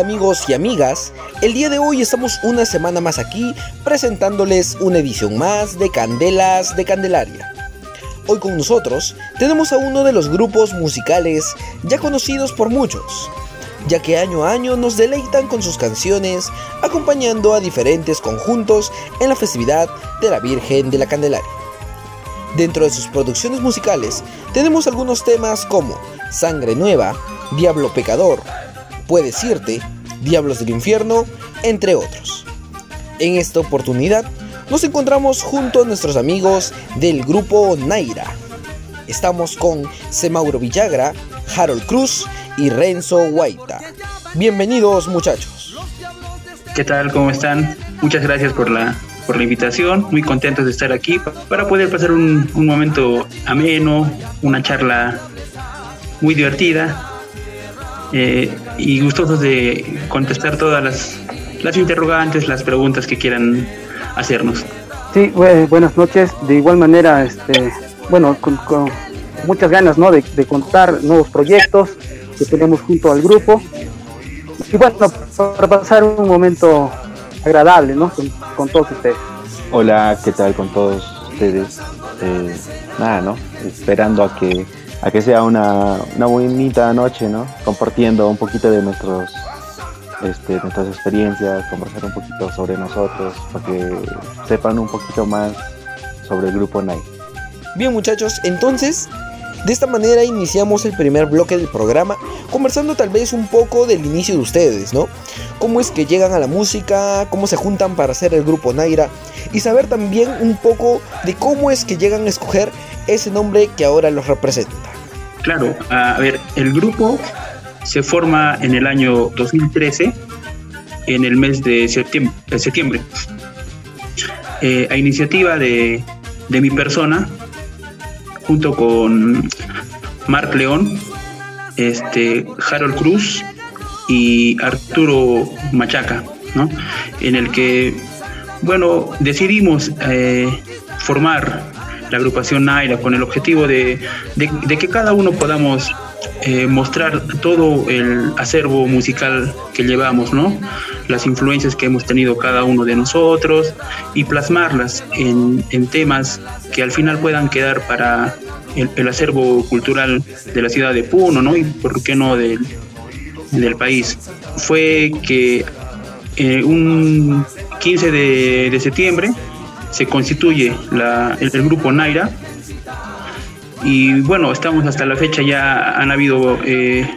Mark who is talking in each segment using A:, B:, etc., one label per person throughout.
A: amigos y amigas? El día de hoy estamos una semana más aquí presentándoles una edición más de Candelas de Candelaria. Hoy con nosotros tenemos a uno de los grupos musicales ya conocidos por muchos, ya que año a año nos deleitan con sus canciones acompañando a diferentes conjuntos en la festividad de la Virgen de la Candelaria. Dentro de sus producciones musicales tenemos algunos temas como Sangre Nueva, Diablo Pecador, Puedes irte, Diablos del Infierno, entre otros. En esta oportunidad nos encontramos junto a nuestros amigos del grupo Naira. Estamos con Semauro Villagra, Harold Cruz y Renzo Guaita. Bienvenidos muchachos.
B: ¿Qué tal? ¿Cómo están? Muchas gracias por la, por la invitación. Muy contentos de estar aquí para poder pasar un, un momento ameno, una charla muy divertida eh, y gustosos de contestar todas las, las interrogantes, las preguntas que quieran hacernos.
C: Sí, buenas noches. De igual manera, este, bueno, con, muchas ganas ¿no? de, contar nuevos proyectos que tenemos junto al grupo. Y bueno, para pasar un momento agradable ¿no? con, todos ustedes.
D: Hola, ¿qué tal con todos ustedes? Eh, nada, ¿no? Esperando a que a que sea una, una bonita noche, ¿no? Compartiendo un poquito de nuestros este, nuestras experiencias, conversar un poquito sobre nosotros, para que sepan un poquito más sobre el grupo Night.
A: Bien muchachos, entonces de esta manera iniciamos el primer bloque del programa, conversando tal vez un poco del inicio de ustedes, ¿no? Cómo es que llegan a la música, cómo se juntan para hacer el grupo Naira y saber también un poco de cómo es que llegan a escoger ese nombre que ahora los representa.
B: Claro, a ver, el grupo se forma en el año 2013, en el mes de septiembre, eh, a iniciativa de, mi persona, junto con Marc León, este, Harold Cruz y Arturo Machaca, ¿no? en el que, bueno, decidimos eh, formar la agrupación Naira con el objetivo de, que cada uno podamos eh, mostrar todo el acervo musical que llevamos, ¿no? Las influencias que hemos tenido cada uno de nosotros y plasmarlas en, temas que al final puedan quedar para el, acervo cultural de la ciudad de Puno, ¿no? Y por qué no del, del país. Fue que eh, un 15 de, de septiembre se constituye el, grupo Naira. Y bueno, estamos hasta la fecha, ya han habido eh,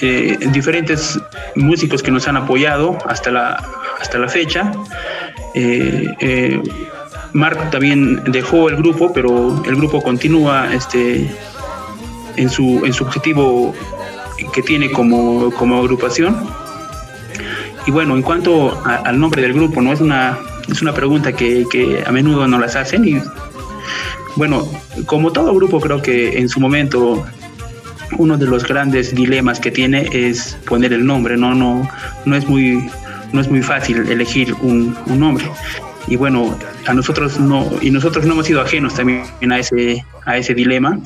B: eh, diferentes músicos que nos han apoyado hasta la, hasta la fecha. Eh, Mark también dejó el grupo, pero el grupo continúa este, en, su, en su objetivo que tiene como, como agrupación. Y bueno, en cuanto al nombre del grupo, no es una es una pregunta que, que, a menudo no las hacen y bueno, como todo grupo creo que en su momento uno de los grandes dilemas que tiene es poner el nombre, no, no, no es muy, no es muy fácil elegir un, un nombre. Y bueno, a nosotros no, y nosotros no hemos sido ajenos también a ese, a ese dilema,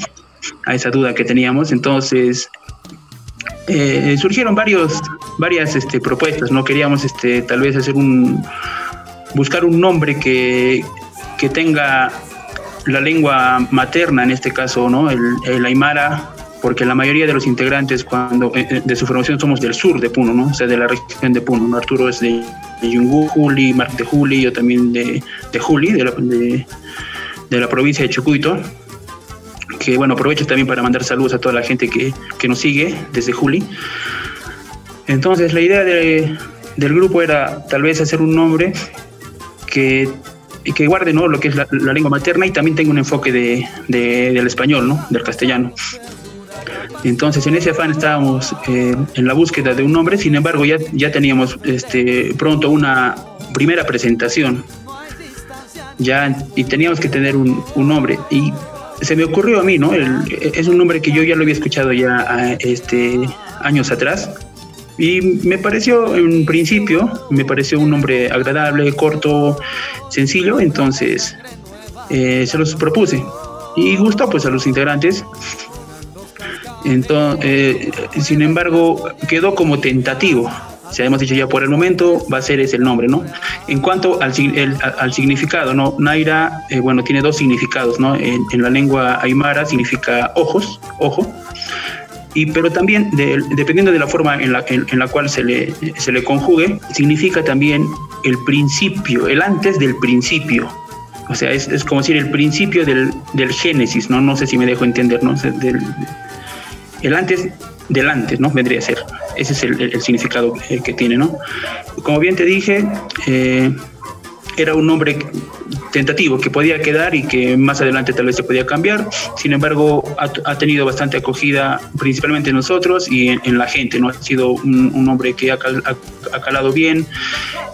B: a esa duda que teníamos. Entonces, eh, surgieron varios, varias este, propuestas, ¿no? Queríamos este, tal vez hacer un, buscar un nombre que, tenga la lengua materna, en este caso, ¿no? El, aymara, porque la mayoría de los integrantes cuando eh, eh, de su formación somos del sur de Puno, ¿no? O sea, de la región de Puno. Arturo es de, Yungú, Juli, Marc de Juli, yo también de, de Juli, de la, de, la provincia de Chucuito. Que bueno, aprovecho también para mandar saludos a toda la gente que, que nos sigue desde Juli. Entonces, la idea de, del grupo era tal vez hacer un nombre que, que guarde ¿no? lo que es la, lengua materna y también tenga un enfoque de, del español, ¿no? del castellano. Entonces, en ese afán estábamos eh, en la búsqueda de un nombre, sin embargo, ya, ya teníamos este, pronto una primera presentación. Ya, y teníamos que tener un, un nombre. Y se me ocurrió a mí, ¿no? es un nombre que yo ya lo había escuchado ya este, años atrás, y me pareció, en principio, me pareció un nombre agradable, corto, sencillo, entonces eh, se los propuse. Y gustó pues a los integrantes. Entonces, eh, sin embargo, quedó como tentativo. si hemos dicho ya por el momento, va a ser ese el nombre, ¿no? En cuanto al, al significado, ¿no? Naira, eh, bueno, tiene dos significados, ¿no? En, la lengua aymara significa ojos, ojo, y, pero también dependiendo de la forma en la, en, la cual se le, se le conjugue, significa también el principio, el antes del principio. O sea, es, es como decir el principio del, del, génesis, ¿no? No sé si me dejo entender, ¿no? Del, el antes delante, ¿no? Vendría a ser. Ese es el, significado que tiene, ¿no? Como bien te dije, eh, era un nombre tentativo que podía quedar y que más adelante tal vez se podía cambiar. Sin embargo, ha, tenido bastante acogida, principalmente en nosotros y en, la gente, ¿no? Ha sido un, nombre que ha, calado bien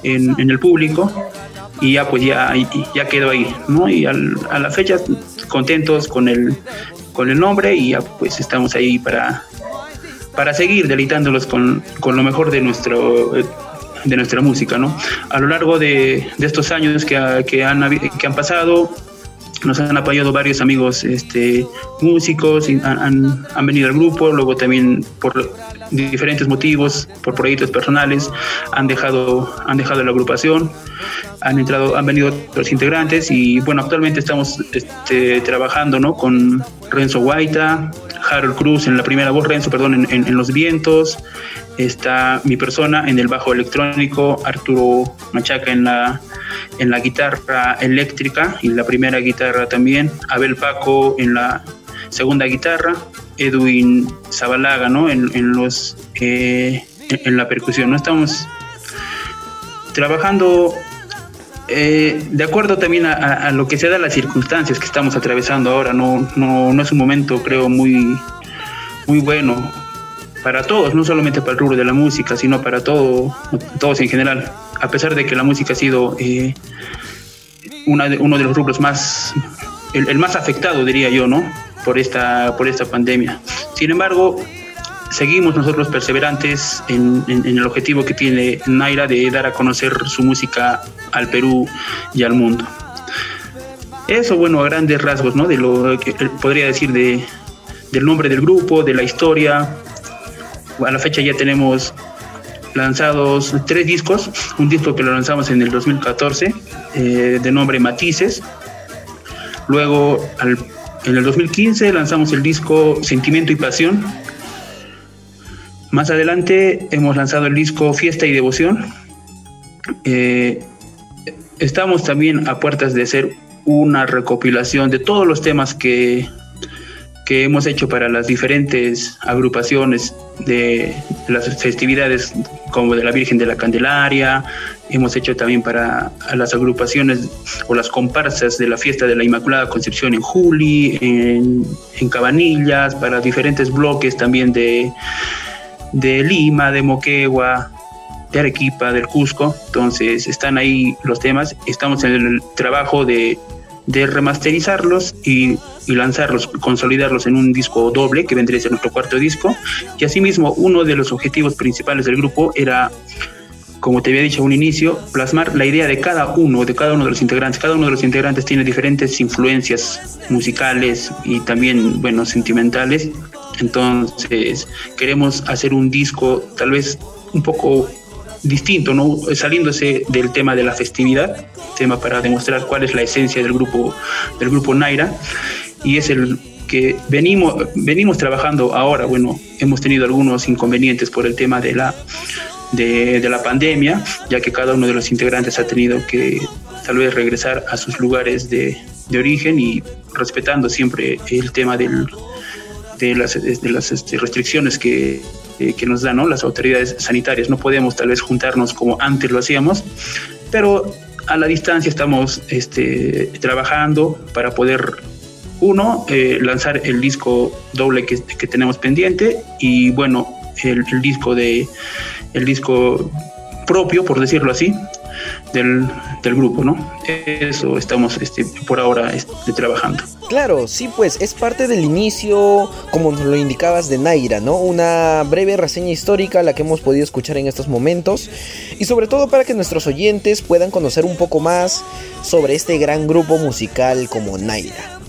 B: en, el público y ya pues ya, ya quedó ahí, ¿no? Y a la fecha contentos con el, con el nombre y ya pues estamos ahí para, para seguir deleitándolos con, con lo mejor de nuestro de nuestra música, ¿no? A lo largo de, de estos años que, que, han, que han pasado, nos han apoyado varios amigos este, músicos, han, han, venido al grupo, luego también por diferentes motivos, por proyectos personales, han dejado, han dejado la agrupación, han entrado, han venido otros integrantes y bueno, actualmente estamos este, trabajando ¿no? con Renzo Guaita, Harold Cruz en la primera voz, Renzo, perdón, en, en, Los Vientos, está mi persona en el bajo electrónico, Arturo Machaca en la, en la guitarra eléctrica y la primera guitarra también, Abel Paco en la segunda guitarra, Edwin Zabalaga, ¿no? En, en los, eh, en la percusión, ¿no? Estamos trabajando eh, de acuerdo también a, lo que se da las circunstancias que estamos atravesando ahora, no, no, no es un momento, creo, muy, muy bueno para todos, no solamente para el rubro de la música, sino para todo, todos en general. A pesar de que la música ha sido eh, una de, uno de los rubros más, el, el, más afectado, diría yo, ¿no? Por esta, por esta pandemia. Sin embargo, seguimos nosotros perseverantes en, el objetivo que tiene Naira de dar a conocer su música al Perú y al mundo. Eso, bueno, a grandes rasgos, ¿no? De lo que podría decir de, del nombre del grupo, de la historia. A la fecha ya tenemos lanzados tres discos, un disco que lo lanzamos en el 2014 eh, de nombre Matices, luego en el 2015 lanzamos el disco Sentimiento y Pasión, más adelante hemos lanzado el disco Fiesta y Devoción. Eh, estamos también a puertas de hacer una recopilación de todos los temas que, hemos hecho para las diferentes agrupaciones de las festividades como de la Virgen de la Candelaria, hemos hecho también para las agrupaciones o las comparsas de la fiesta de la Inmaculada Concepción en Juli, en, en Cabanillas, para diferentes bloques también de de Lima, de Moquegua, de Arequipa, del Cusco. Entonces están ahí los temas. Estamos en el trabajo de, remasterizarlos y, lanzarlos, consolidarlos en un disco doble que vendría a ser nuestro cuarto disco. Y asimismo, uno de los objetivos principales del grupo era como te había dicho a un inicio, plasmar la idea de cada uno, de cada uno de los integrantes. Cada uno de los integrantes tiene diferentes influencias musicales y también, bueno, sentimentales. Entonces, queremos hacer un disco tal vez un poco distinto, ¿no? Saliéndose del tema de la festividad, para demostrar cuál es la esencia del grupo, del grupo Naira, y es el que venimos, venimos trabajando ahora, bueno, hemos tenido algunos inconvenientes por el tema de la, de, de la pandemia, ya que cada uno de los integrantes ha tenido que tal vez regresar a sus lugares de, de origen y respetando siempre el tema del, de las, de las este, restricciones que, eh, que nos dan ¿no? las autoridades sanitarias. No podemos tal vez juntarnos como antes lo hacíamos, pero a la distancia estamos este, trabajando para poder, uno, eh, lanzar el disco doble que, que, tenemos pendiente y bueno, el, el, disco de el disco propio, por decirlo así, del, grupo, ¿no? Eso estamos este, por ahora este, trabajando.
A: Claro, sí, pues es parte del inicio, como lo indicabas, de Naira, ¿no? Una breve reseña histórica la que hemos podido escuchar en estos momentos y sobre todo para que nuestros oyentes puedan conocer un poco más sobre este gran grupo musical como Naira.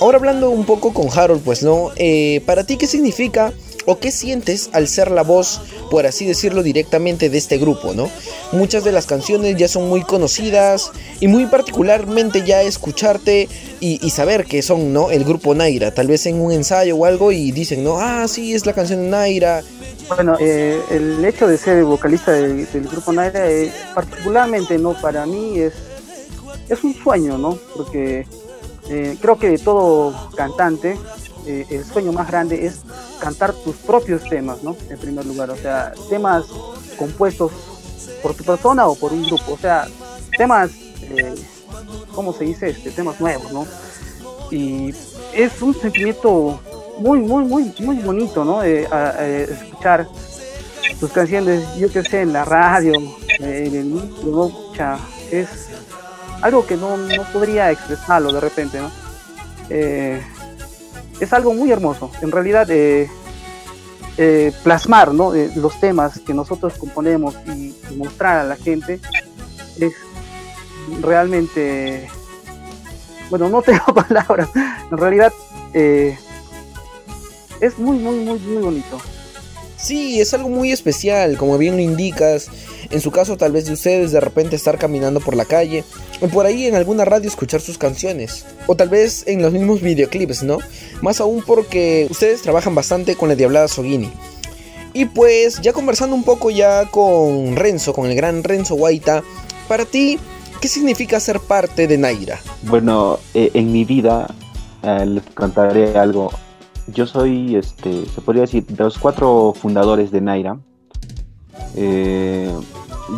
A: Ahora hablando un poco con Harold, pues no, eh, para ti qué significa o qué sientes al ser la voz, por así decirlo directamente, de este grupo, ¿no? Muchas de las canciones ya son muy conocidas y muy particularmente ya escucharte y, saber que son, ¿no? El grupo Naira, tal vez en un ensayo o algo y dicen, ¿no? Ah, sí, es la canción de Naira.
C: Bueno, eh, el hecho de ser vocalista del, grupo Naira, es, particularmente, ¿no? Para mí es, es un sueño, ¿no? Porque eh, creo que todo cantante, eh, el sueño más grande es cantar tus propios temas, ¿no? En primer lugar, o sea, temas compuestos por tu persona o por un grupo, o sea, temas, eh, ¿cómo se dice? Este, temas nuevos, ¿no? Y es un sentimiento muy, muy, muy, muy bonito, ¿no? escuchar tus canciones, yo que sé, en la radio, en el ¿no? es algo que no, no podría expresarlo de repente, ¿no? Eh, es algo muy hermoso. En realidad, eh, eh, plasmar ¿no? los temas que nosotros componemos y, mostrar a la gente es realmente, bueno, no tengo palabras. En realidad, es muy, muy, muy, muy bonito.
A: Sí, es algo muy especial, como bien lo indicas. En su caso, tal vez de ustedes de repente estar caminando por la calle o por ahí en alguna radio escuchar sus canciones. O tal vez en los mismos videoclips, ¿no? Más aún porque ustedes trabajan bastante con la Diablada Sogini. Y pues, ya conversando un poco ya con Renzo, con el gran Renzo Guaita, para ti, ¿qué significa ser parte de Naira?
D: Bueno, eh, en mi vida eh, les contaré algo yo soy, este, se podría decir, de los cuatro fundadores de Naira. Eh,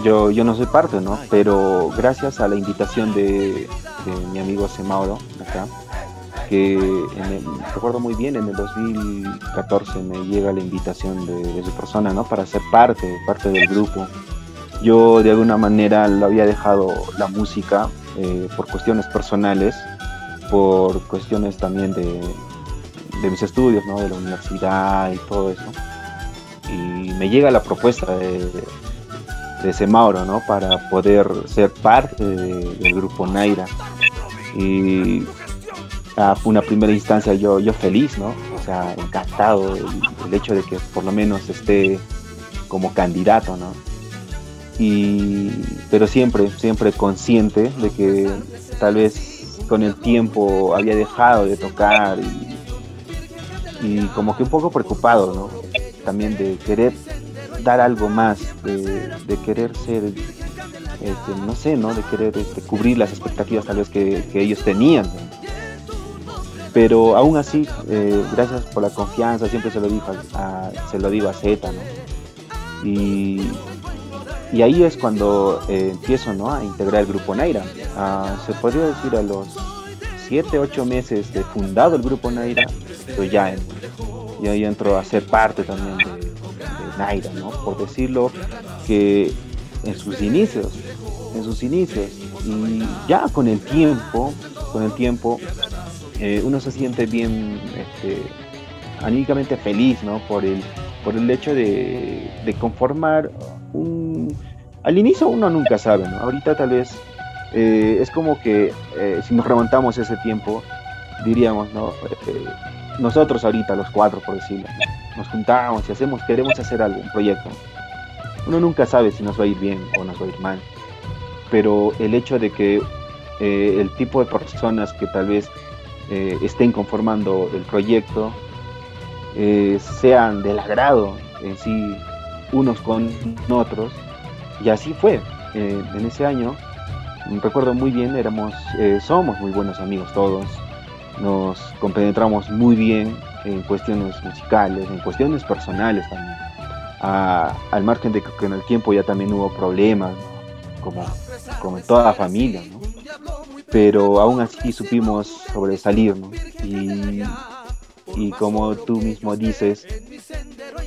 D: yo, yo no soy parte, ¿no? Pero gracias a la invitación de, mi amigo Semauro, acá, que recuerdo muy bien, en el 2014 me llega la invitación de, su persona, ¿no? Para ser parte, parte del grupo. Yo de alguna manera lo había dejado la música eh, por cuestiones personales, por cuestiones también de, de mis estudios, ¿no? de la universidad y todo eso. Me llega la propuesta de, de Semauro, ¿no? Para poder ser parte del grupo Naira. Y a una primera instancia yo, yo feliz, ¿no? O sea, encantado el, hecho de que por lo menos esté como candidato, ¿no? Y, pero siempre, siempre consciente de que tal vez con el tiempo había dejado de tocar y y como que un poco preocupado, ¿no? También de querer dar algo más, de, querer ser, este, no sé, ¿no? De querer este, cubrir las expectativas tal vez que, ellos tenían. Pero aún así, eh, gracias por la confianza, siempre se lo digo a, se lo digo a Z, ¿no? Y, ahí es cuando eh, empiezo ¿no? a integrar el grupo Naira. Ah, se podría decir a los 7, 8 meses de fundado el grupo Naira, pues ya, ya entro a ser parte también de, Naira, ¿no? Por decirlo que en sus inicios, en sus inicios, y ya con el tiempo, con el tiempo, eh, uno se siente bien este, anímicamente feliz, ¿no? Por el, por el hecho de, conformar un... Al inicio uno nunca sabe, ¿no? Ahorita tal vez eh, es como que eh, si nos remontamos ese tiempo, diríamos, ¿no? Nosotros ahorita, los cuatro, por decirlo, nos juntamos y hacemos, queremos hacer algo, un proyecto. Uno nunca sabe si nos va a ir bien o nos va a ir mal. Pero el hecho de que eh, el tipo de personas que tal vez eh, estén conformando el proyecto eh, sean del agrado en sí unos con otros. Y así fue. en ese año, recuerdo muy bien, éramos, somos muy buenos amigos todos nos compenetramos muy bien en cuestiones musicales, en cuestiones personales también. al margen de que en el tiempo ya también hubo problemas, como, toda la familia, pero aún así supimos sobresalir. ¿no? Y, y como tú mismo dices,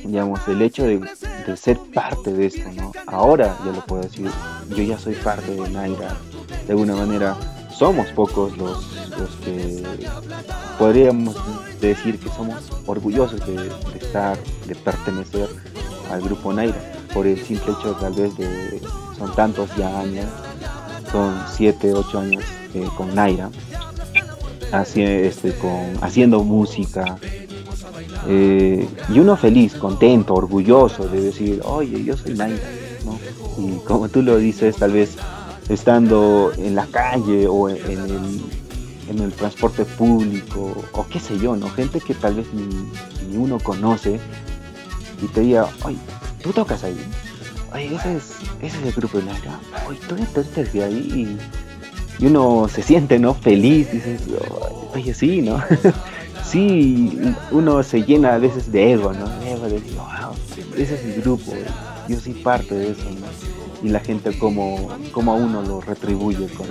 D: digamos, el hecho de, de, ser parte de esto, ¿no? ahora ya lo puedo decir, yo ya soy parte de Naira, de alguna manera somos pocos los, que podríamos decir que somos orgullosos de, estar, de pertenecer al grupo Naira, por el simple hecho tal vez de, son tantos ya años, son 7, 8 años eh, con Naira, este, con, haciendo música Eh, y uno feliz, contento, orgulloso de decir, oye, yo soy Naira. Y como tú lo dices, tal vez estando en la calle o en el, en el transporte público o qué sé yo, ¿no? Gente que tal vez ni, uno conoce y te diga, oye, tú tocas ahí, oye, ese es, ese es el grupo de Naira, oye, tú estás de ahí y, uno se siente, ¿no? Feliz, dices, oye, sí, ¿no? sí, uno se llena a veces de ego, ¿no? Ego de, wow, ese es el grupo, yo soy parte de eso, ¿no? Y la gente como, como a uno lo retribuye con,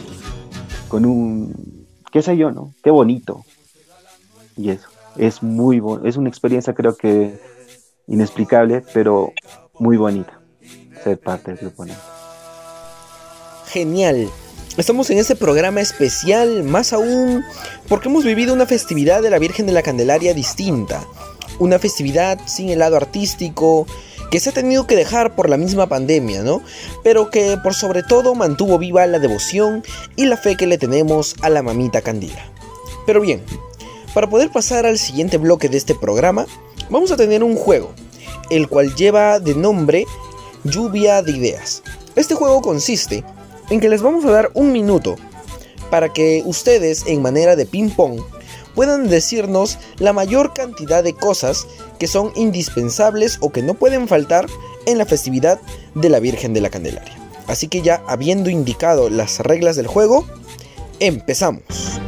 D: con un, qué sé yo, ¿no? Qué bonito. Y eso, es muy bueno, es una experiencia creo que inexplicable, pero muy bonita, ser parte del grupo, ¿no?
A: Genial, Estamos en este programa especial, más aún porque hemos vivido una festividad de la Virgen de la Candelaria distinta. Una festividad sin el lado artístico, que se ha tenido que dejar por la misma pandemia, ¿no? Pero que por sobre todo mantuvo viva la devoción y la fe que le tenemos a la mamita Candila. Pero bien, para poder pasar al siguiente bloque de este programa, vamos a tener un juego, el cual lleva de nombre Lluvia de Ideas. Este juego consiste en que les vamos a dar un minuto para que ustedes en manera de ping pong puedan decirnos la mayor cantidad de cosas que son indispensables o que no pueden faltar en la festividad de la Virgen de la Candelaria. Así que ya habiendo indicado las reglas del juego, empezamos.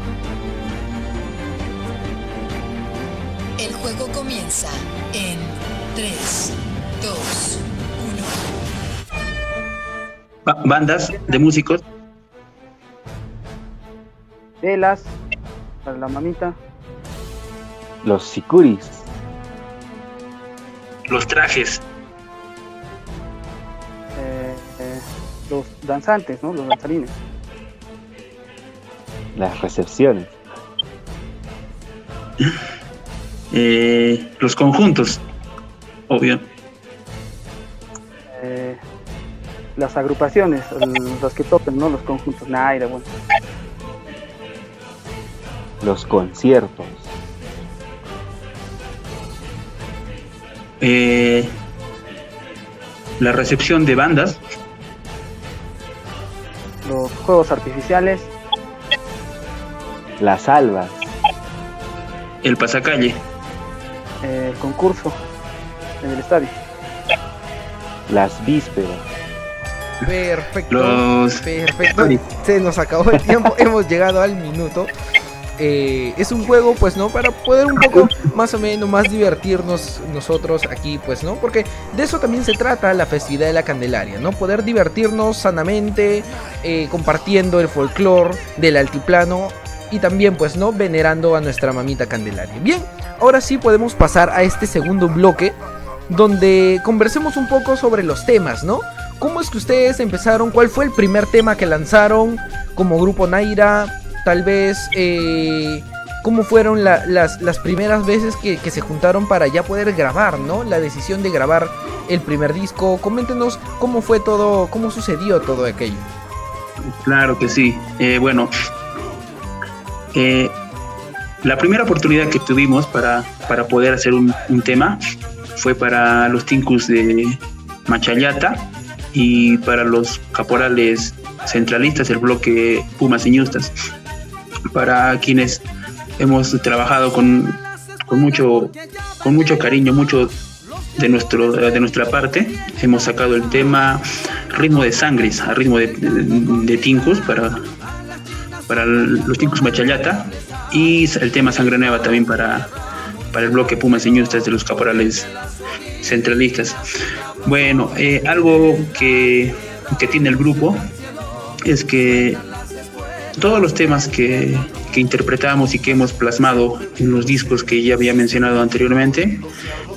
E: El juego comienza en 3, 2,
B: bandas de músicos.
C: Velas para la mamita.
D: Los sicuris.
B: Los trajes.
C: Eh, eh, los danzantes, ¿no? Los danzarines.
D: Las recepciones.
B: Eh, los conjuntos, obvio.
C: las agrupaciones, los que tocan, ¿no? Los conjuntos Naira, bueno.
D: Los conciertos.
B: Eh, la recepción de bandas.
C: Los juegos artificiales.
D: Las albas.
B: El pasacalle.
C: el concurso en el estadio.
D: Las vísperas.
A: Perfecto. Perfecto. Se nos acabó el tiempo. Hemos llegado al minuto. Eh, es un juego, pues, ¿no? Para poder un poco más o menos más divertirnos nosotros aquí, pues, ¿no? Porque de eso también se trata la festividad de la Candelaria, ¿no? Poder divertirnos sanamente, eh, compartiendo el folclore del altiplano y también, pues, ¿no? Venerando a nuestra mamita Candelaria. Bien, ahora sí podemos pasar a este segundo bloque donde conversemos un poco sobre los temas, ¿no? ¿Cómo es que ustedes empezaron? ¿Cuál fue el primer tema que lanzaron como grupo Naira? Tal vez, eh, ¿cómo fueron las, primeras veces que, se juntaron para ya poder grabar, ¿no? La decisión de grabar el primer disco. Coméntenos cómo fue todo, cómo sucedió todo aquello.
B: Claro que sí. Eh, bueno, eh, la primera oportunidad que tuvimos para, para poder hacer un, un tema fue para los Tincus de Machayata y para los caporales centralistas el bloque Pumas y Ñustas. Para quienes hemos trabajado con, con, mucho, con mucho cariño, mucho de, nuestro, de nuestra parte, hemos sacado el tema Ritmo de Sangres, a ritmo de, de, Tincus para, para los Tincus Machayata y el tema Sangre Nueva también para, para el bloque Pumas y Ñustas de los caporales centralistas. Bueno, eh, algo que, tiene el grupo es que todos los temas que, que, interpretamos y que hemos plasmado en los discos que ya había mencionado anteriormente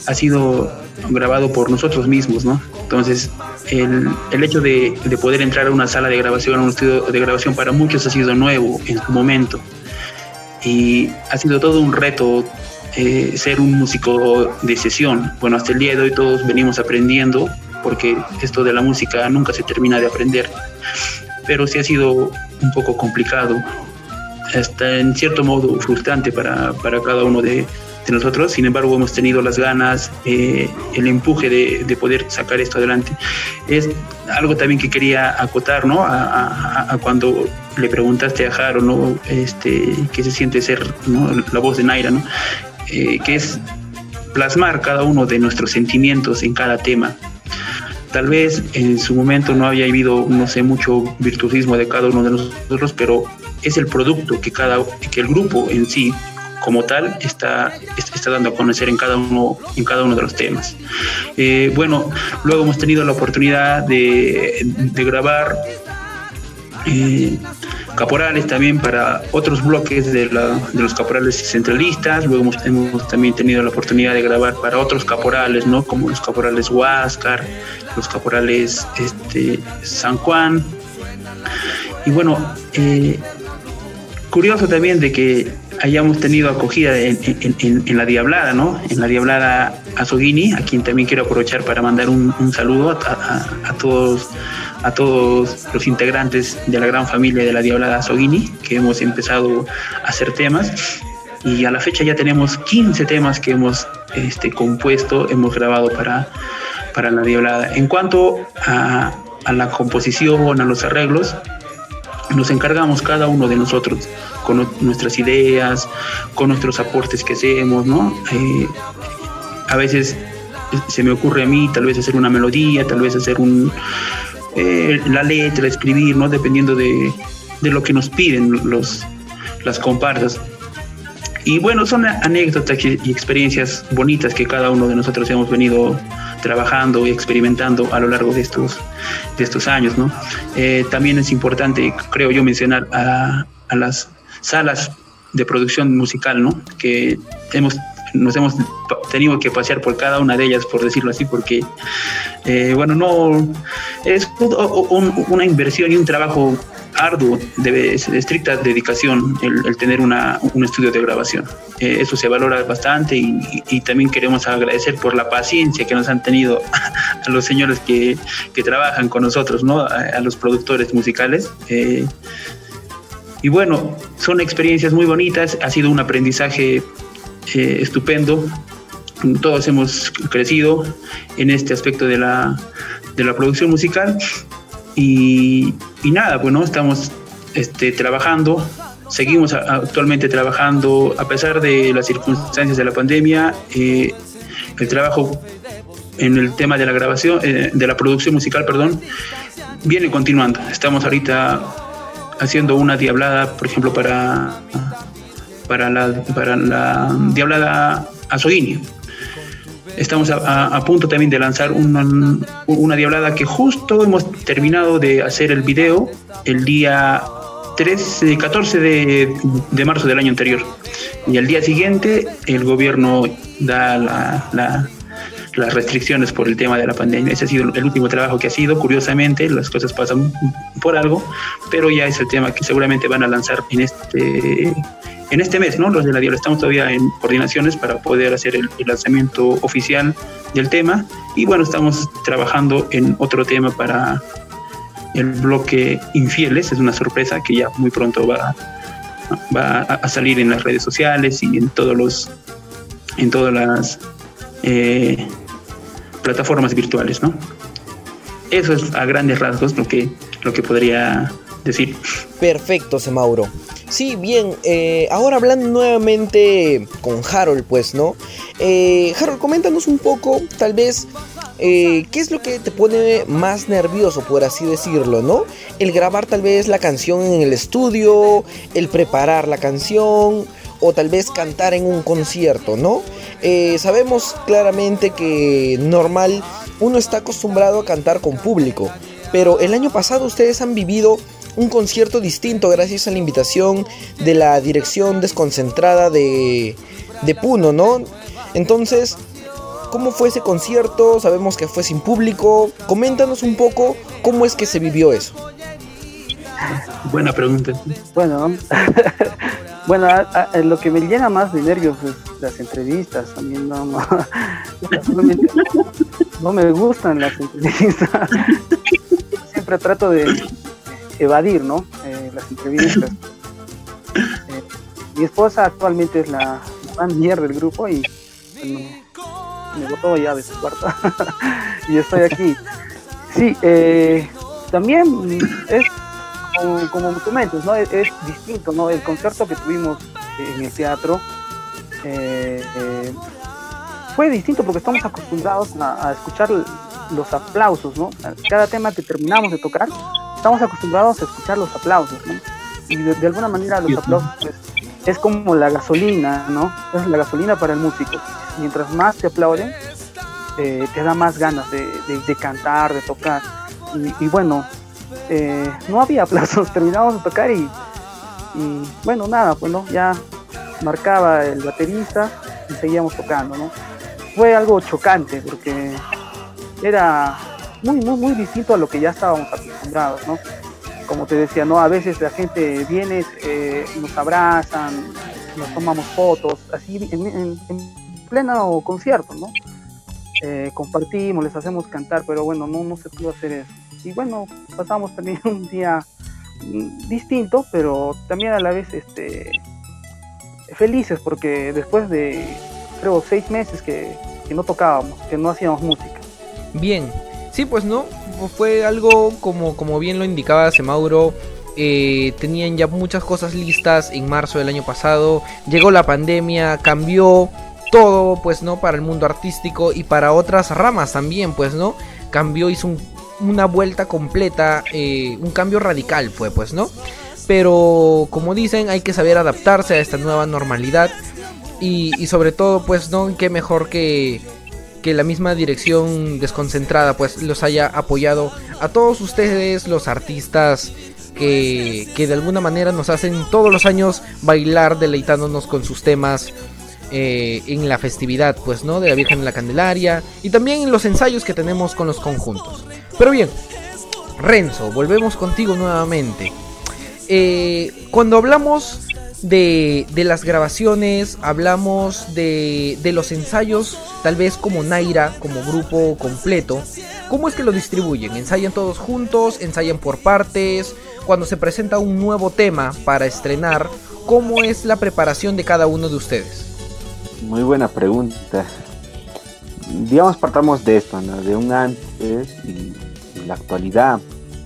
B: ha sido grabado por nosotros mismos, ¿no? Entonces, el, el hecho de, de, poder entrar a una sala de grabación, a un estudio de grabación para muchos ha sido nuevo en su momento. Y ha sido todo un reto eh, ser un músico de sesión. Bueno, hasta el día de hoy todos venimos aprendiendo, porque esto de la música nunca se termina de aprender, pero sí ha sido un poco complicado, hasta en cierto modo frustrante para, para cada uno de, de nosotros, sin embargo hemos tenido las ganas, eh, el empuje de, de, poder sacar esto adelante. Es algo también que quería acotar, ¿no? A, a, a cuando le preguntaste a Jaro, ¿no? Este, qué se siente ser la voz de Naira, ¿no? Eh, que es plasmar cada uno de nuestros sentimientos en cada tema. Tal vez en su momento no había habido, no sé, mucho virtuosismo de cada uno de nosotros, pero es el producto que cada que el grupo en sí como tal está, está dando a conocer en cada uno, en cada uno de los temas. Eh, bueno, luego hemos tenido la oportunidad de, de grabar caporales también para otros bloques de, los caporales centralistas. Luego hemos, también tenido la oportunidad de grabar para otros caporales, ¿no? Como los caporales Huáscar, los caporales este, San Juan. Y bueno, eh, curioso también de que hayamos tenido acogida en, la Diablada, ¿no? En la Diablada Azogini, a quien también quiero aprovechar para mandar un, saludo a, todos a todos los integrantes de la gran familia de la Diablada Azogini, que hemos empezado a hacer temas. Y a la fecha ya tenemos 15 temas que hemos este, compuesto, hemos grabado para, para la Diablada. En cuanto a, a la composición, a los arreglos, nos encargamos cada uno de nosotros con nuestras ideas, con nuestros aportes que hacemos, ¿no? Eh, a veces se me ocurre a mí tal vez hacer una melodía, tal vez hacer un, eh, la letra, escribir, ¿no? Dependiendo de, de, lo que nos piden los, las comparsas. Y bueno, son anécdotas y experiencias bonitas que cada uno de nosotros hemos venido trabajando y experimentando a lo largo de estos, de estos años. ¿no? Eh, también es importante, creo yo, mencionar a, a, las salas de producción musical, ¿no? que hemos, nos hemos tenido que pasear por cada una de ellas, por decirlo así, porque, eh, bueno, no es un, un, una inversión y un trabajo arduo, de, estricta dedicación el, tener una, un estudio de grabación. Eh, eso se valora bastante y, también queremos agradecer por la paciencia que nos han tenido a los señores que, que trabajan con nosotros, ¿no? a, a los productores musicales. Eh, y bueno, son experiencias muy bonitas, ha sido un aprendizaje eh, estupendo. Todos hemos crecido en este aspecto de la, de la producción musical y, y nada, bueno, estamos este, trabajando, seguimos actualmente trabajando a pesar de las circunstancias de la pandemia. Eh, el trabajo en el tema de la grabación, eh, de la producción musical, perdón, viene continuando. Estamos ahorita haciendo una diablada, por ejemplo, para, para, la, para la diablada Azogini. Estamos a, a, a, punto también de lanzar una, una diablada que justo hemos terminado de hacer el video el día 13, 14 de, de, marzo del año anterior. Y al día siguiente el gobierno da la, la, las restricciones por el tema de la pandemia. Ese ha sido el último trabajo que ha sido. Curiosamente, las cosas pasan por algo, pero ya es el tema que seguramente van a lanzar en este en este mes, ¿no? Los de la Diabla estamos todavía en coordinaciones para poder hacer el, el, lanzamiento oficial del tema y bueno, estamos trabajando en otro tema para el bloque Infieles, es una sorpresa que ya muy pronto va, va a salir en las redes sociales y en todos los en todas las eh, plataformas virtuales, ¿no? Eso es a grandes rasgos lo que, lo que podría decir.
A: Perfecto, Semauro. Sí, bien, eh, ahora hablando nuevamente con Harold, pues, ¿no? Eh, Harold, coméntanos un poco, tal vez, eh, ¿qué es lo que te pone más nervioso, por así decirlo, ¿no? El grabar tal vez la canción en el estudio, el preparar la canción, o tal vez cantar en un concierto, ¿no? Eh, sabemos claramente que normal uno está acostumbrado a cantar con público, pero el año pasado ustedes han vivido un concierto distinto gracias a la invitación de la dirección desconcentrada de, de Puno, ¿no? Entonces, ¿cómo fue ese concierto? Sabemos que fue sin público. Coméntanos un poco cómo es que se vivió eso.
B: Buena pregunta.
C: Bueno, bueno, a, a, lo que me llena más de nervios es las entrevistas. También no, no, no me gustan las entrevistas. Siempre trato de evadir, ¿no? Eh, las entrevistas. Eh, mi esposa actualmente es la, mierda el grupo y me botó ya de su cuarto y estoy aquí. Sí, eh, también es como, como comentas, ¿no? Es, distinto, ¿no? El concierto que tuvimos en el teatro eh, eh, fue distinto porque estamos acostumbrados a, escuchar los aplausos, ¿no? Cada tema que terminamos de tocar, estamos acostumbrados a escuchar los aplausos, ¿no? Y de, alguna manera los aplausos es como la gasolina, ¿no? Es la gasolina para el músico. Mientras más te aplauden, eh, te da más ganas de, cantar, de tocar. Y, bueno, eh, no había aplausos, terminamos de tocar y, bueno, nada, pues no, ya marcaba el baterista y seguíamos tocando, ¿no? Fue algo chocante porque era muy, muy, muy distinto a lo que ya estábamos acostumbrados, ¿no? como te decía, ¿no? A veces la gente viene, eh, nos abrazan, nos tomamos fotos, así en, pleno concierto, ¿no? Eh, compartimos, les hacemos cantar, pero bueno, no, no se pudo hacer eso. Y bueno, pasamos también un día distinto, pero también a la vez este, felices, porque después de, creo, seis meses que, que no tocábamos, que no hacíamos música.
A: Bien, sí, pues no, fue algo como, como bien lo indicaba Semauro. Eh, tenían ya muchas cosas listas en marzo del año pasado. Llegó la pandemia, cambió todo, pues, ¿no? Para el mundo artístico y para otras ramas también, pues, ¿no? Cambió, hizo una vuelta completa, eh, un cambio radical, fue, pues, ¿no? Pero, como dicen, hay que saber adaptarse a esta nueva normalidad. Y, y sobre todo, pues, ¿no? Qué mejor que que la misma dirección desconcentrada pues los haya apoyado a todos ustedes, los artistas que, que de alguna manera nos hacen todos los años bailar deleitándonos con sus temas eh, en la festividad pues no de la Virgen de la Candelaria y también en los ensayos que tenemos con los conjuntos. Pero bien, Renzo, volvemos contigo nuevamente. Eh, cuando hablamos de, las grabaciones, hablamos de, de, los ensayos, tal vez como Naira, como grupo completo. ¿Cómo es que lo distribuyen? ¿Ensayan todos juntos? ¿Ensayan por partes? Cuando se presenta un nuevo tema para estrenar, ¿cómo es la preparación de cada uno de ustedes?
D: Muy buena pregunta. Digamos, partamos de esto, de un antes y, y la actualidad,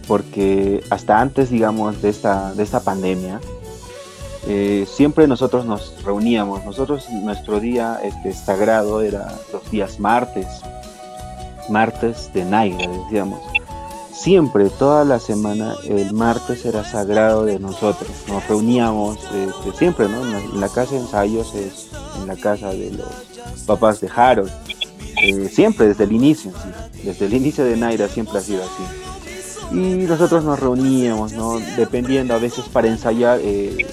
D: porque hasta antes, digamos, de esta, de esta pandemia, eh, siempre nosotros nos reuníamos. Nosotros, nuestro día este, sagrado era los días martes, martes de Naira, decíamos. Siempre, toda la semana, el martes era sagrado de nosotros. Nos reuníamos este, siempre, ¿no? En la, casa de ensayos es en la casa de los papás de Harold. Eh, siempre, desde el inicio, desde el inicio de Naira siempre ha sido así. Y nosotros nos reuníamos, ¿no? Dependiendo a veces para ensayar. Eh,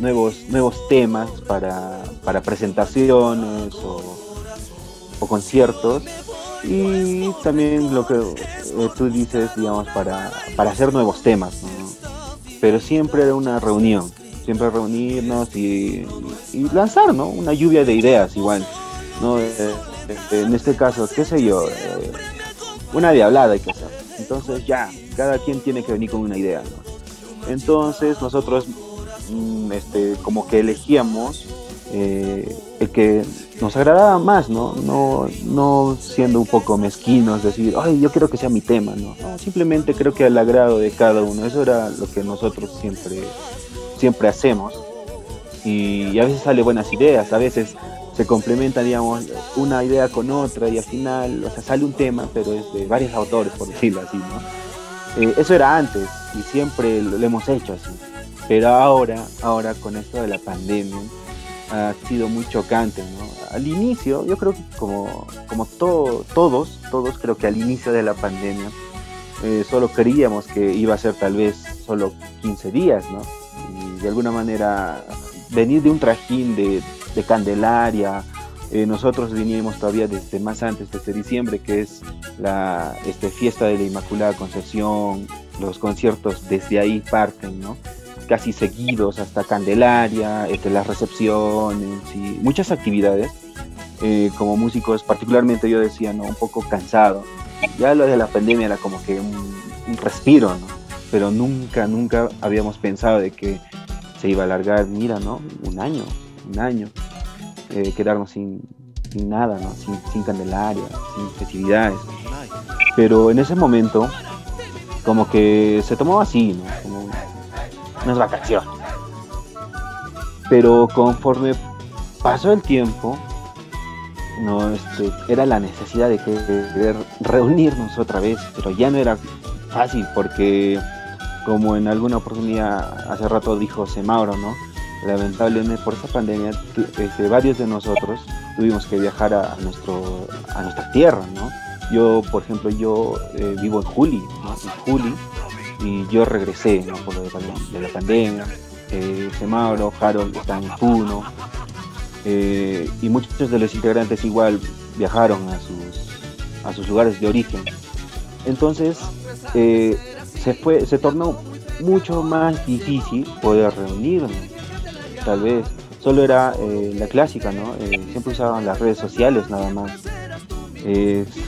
D: nuevos, nuevos temas para, para presentaciones o, conciertos y también lo que eh, tú dices, digamos, para, para hacer nuevos temas, pero siempre era una reunión, siempre reunirnos y, lanzar, ¿no? Una lluvia de ideas igual, ¿no? Eh, este, en este caso, qué sé yo, eh, una diablada hay que hacer. Entonces ya, cada quien tiene que venir con una idea, Entonces nosotros este, como que elegíamos eh, el que nos agradaba más, ¿no? ¿no? No siendo un poco mezquinos, decir, ay, yo quiero que sea mi tema, ¿no? Simplemente creo que al agrado de cada uno, eso era lo que nosotros siempre, siempre hacemos. Y, a veces sale buenas ideas, a veces se complementa, digamos, una idea con otra y al final, o sea, sale un tema, pero es de varios autores, por decirlo así, ¿no? Eh, eso era antes y siempre lo hemos hecho así. Pero ahora, ahora con esto de la pandemia, ha sido muy chocante, ¿no? Al inicio, yo creo que como, como todos, todos creo que al inicio de la pandemia, eh, solo creíamos que iba a ser tal vez solo 15 días, ¿no? Y de alguna manera venir de un trajín de, Candelaria, eh, nosotros veníamos todavía desde más antes, desde diciembre, que es la este, fiesta de la Inmaculada Concepción, los conciertos desde ahí parten, ¿no? Casi seguidos hasta Candelaria, este, las recepciones y muchas actividades. Eh, como músicos, particularmente yo decía, ¿no? Un poco cansado. Ya lo de la pandemia era como que un, respiro, ¿no? Pero nunca, nunca habíamos pensado de que se iba a alargar, mira, ¿no? Un año, un año. eh, quedarnos sin, sin nada, ¿no? sin, sin candelaria, sin festividades. Pero en ese momento, como que se tomó así, ¿no? como unas vacaciones. Pero conforme pasó el tiempo, no, este, era la necesidad de querer reunirnos otra vez, pero ya no era fácil porque como en alguna oportunidad hace rato dijo Semauro, ¿no? Lamentablemente por esta pandemia este, varios de nosotros tuvimos que viajar a, nuestro, a nuestra tierra, ¿no? Yo, por ejemplo, yo eh, vivo en Juli, ¿no? En Juli, y yo regresé, ¿no? Por lo de, la pandemia. Eh, Harold están en Puno, eh, y muchos de los integrantes igual viajaron a sus, a sus lugares de origen. Entonces eh, se, fue, se tornó mucho más difícil poder reunirnos, tal vez. Solo era eh, la clásica, ¿no? siempre usaban las redes sociales nada más.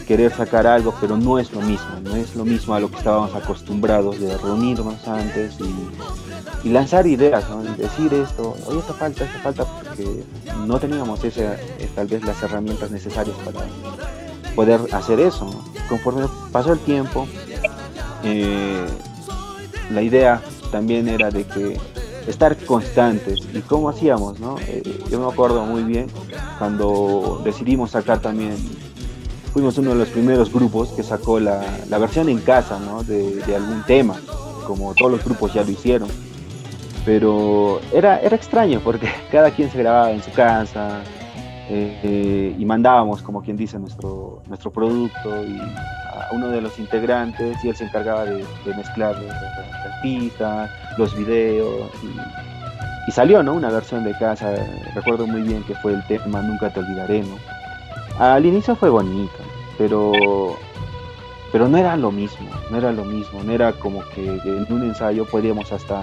D: Querer sacar algo, pero no es lo mismo, no es lo mismo a lo que estábamos acostumbrados de reunirnos antes y lanzar ideas, decir esto, oye, esto falta, esto falta, porque no teníamos ese, eh, tal vez las herramientas necesarias para poder hacer eso. Conforme pasó el tiempo, eh, la idea también era de que estar constantes y cómo hacíamos, ¿no? Eh, yo me acuerdo muy bien cuando decidimos sacar también, fuimos uno de los primeros grupos que sacó la, versión en casa, ¿no? De, algún tema, como todos los grupos ya lo hicieron pero era, era extraño porque cada quien se grababa en su casa eh, y mandábamos, como quien dice, nuestro, nuestro producto y a uno de los integrantes y él se encargaba de, mezclar las, pistas, los videos y, y, salió ¿no? una versión de casa, recuerdo muy bien que fue el tema Nunca te olvidaré, ¿no? Al inicio fue bonito, pero pero no era lo mismo, no era lo mismo, no era como que en un ensayo podíamos hasta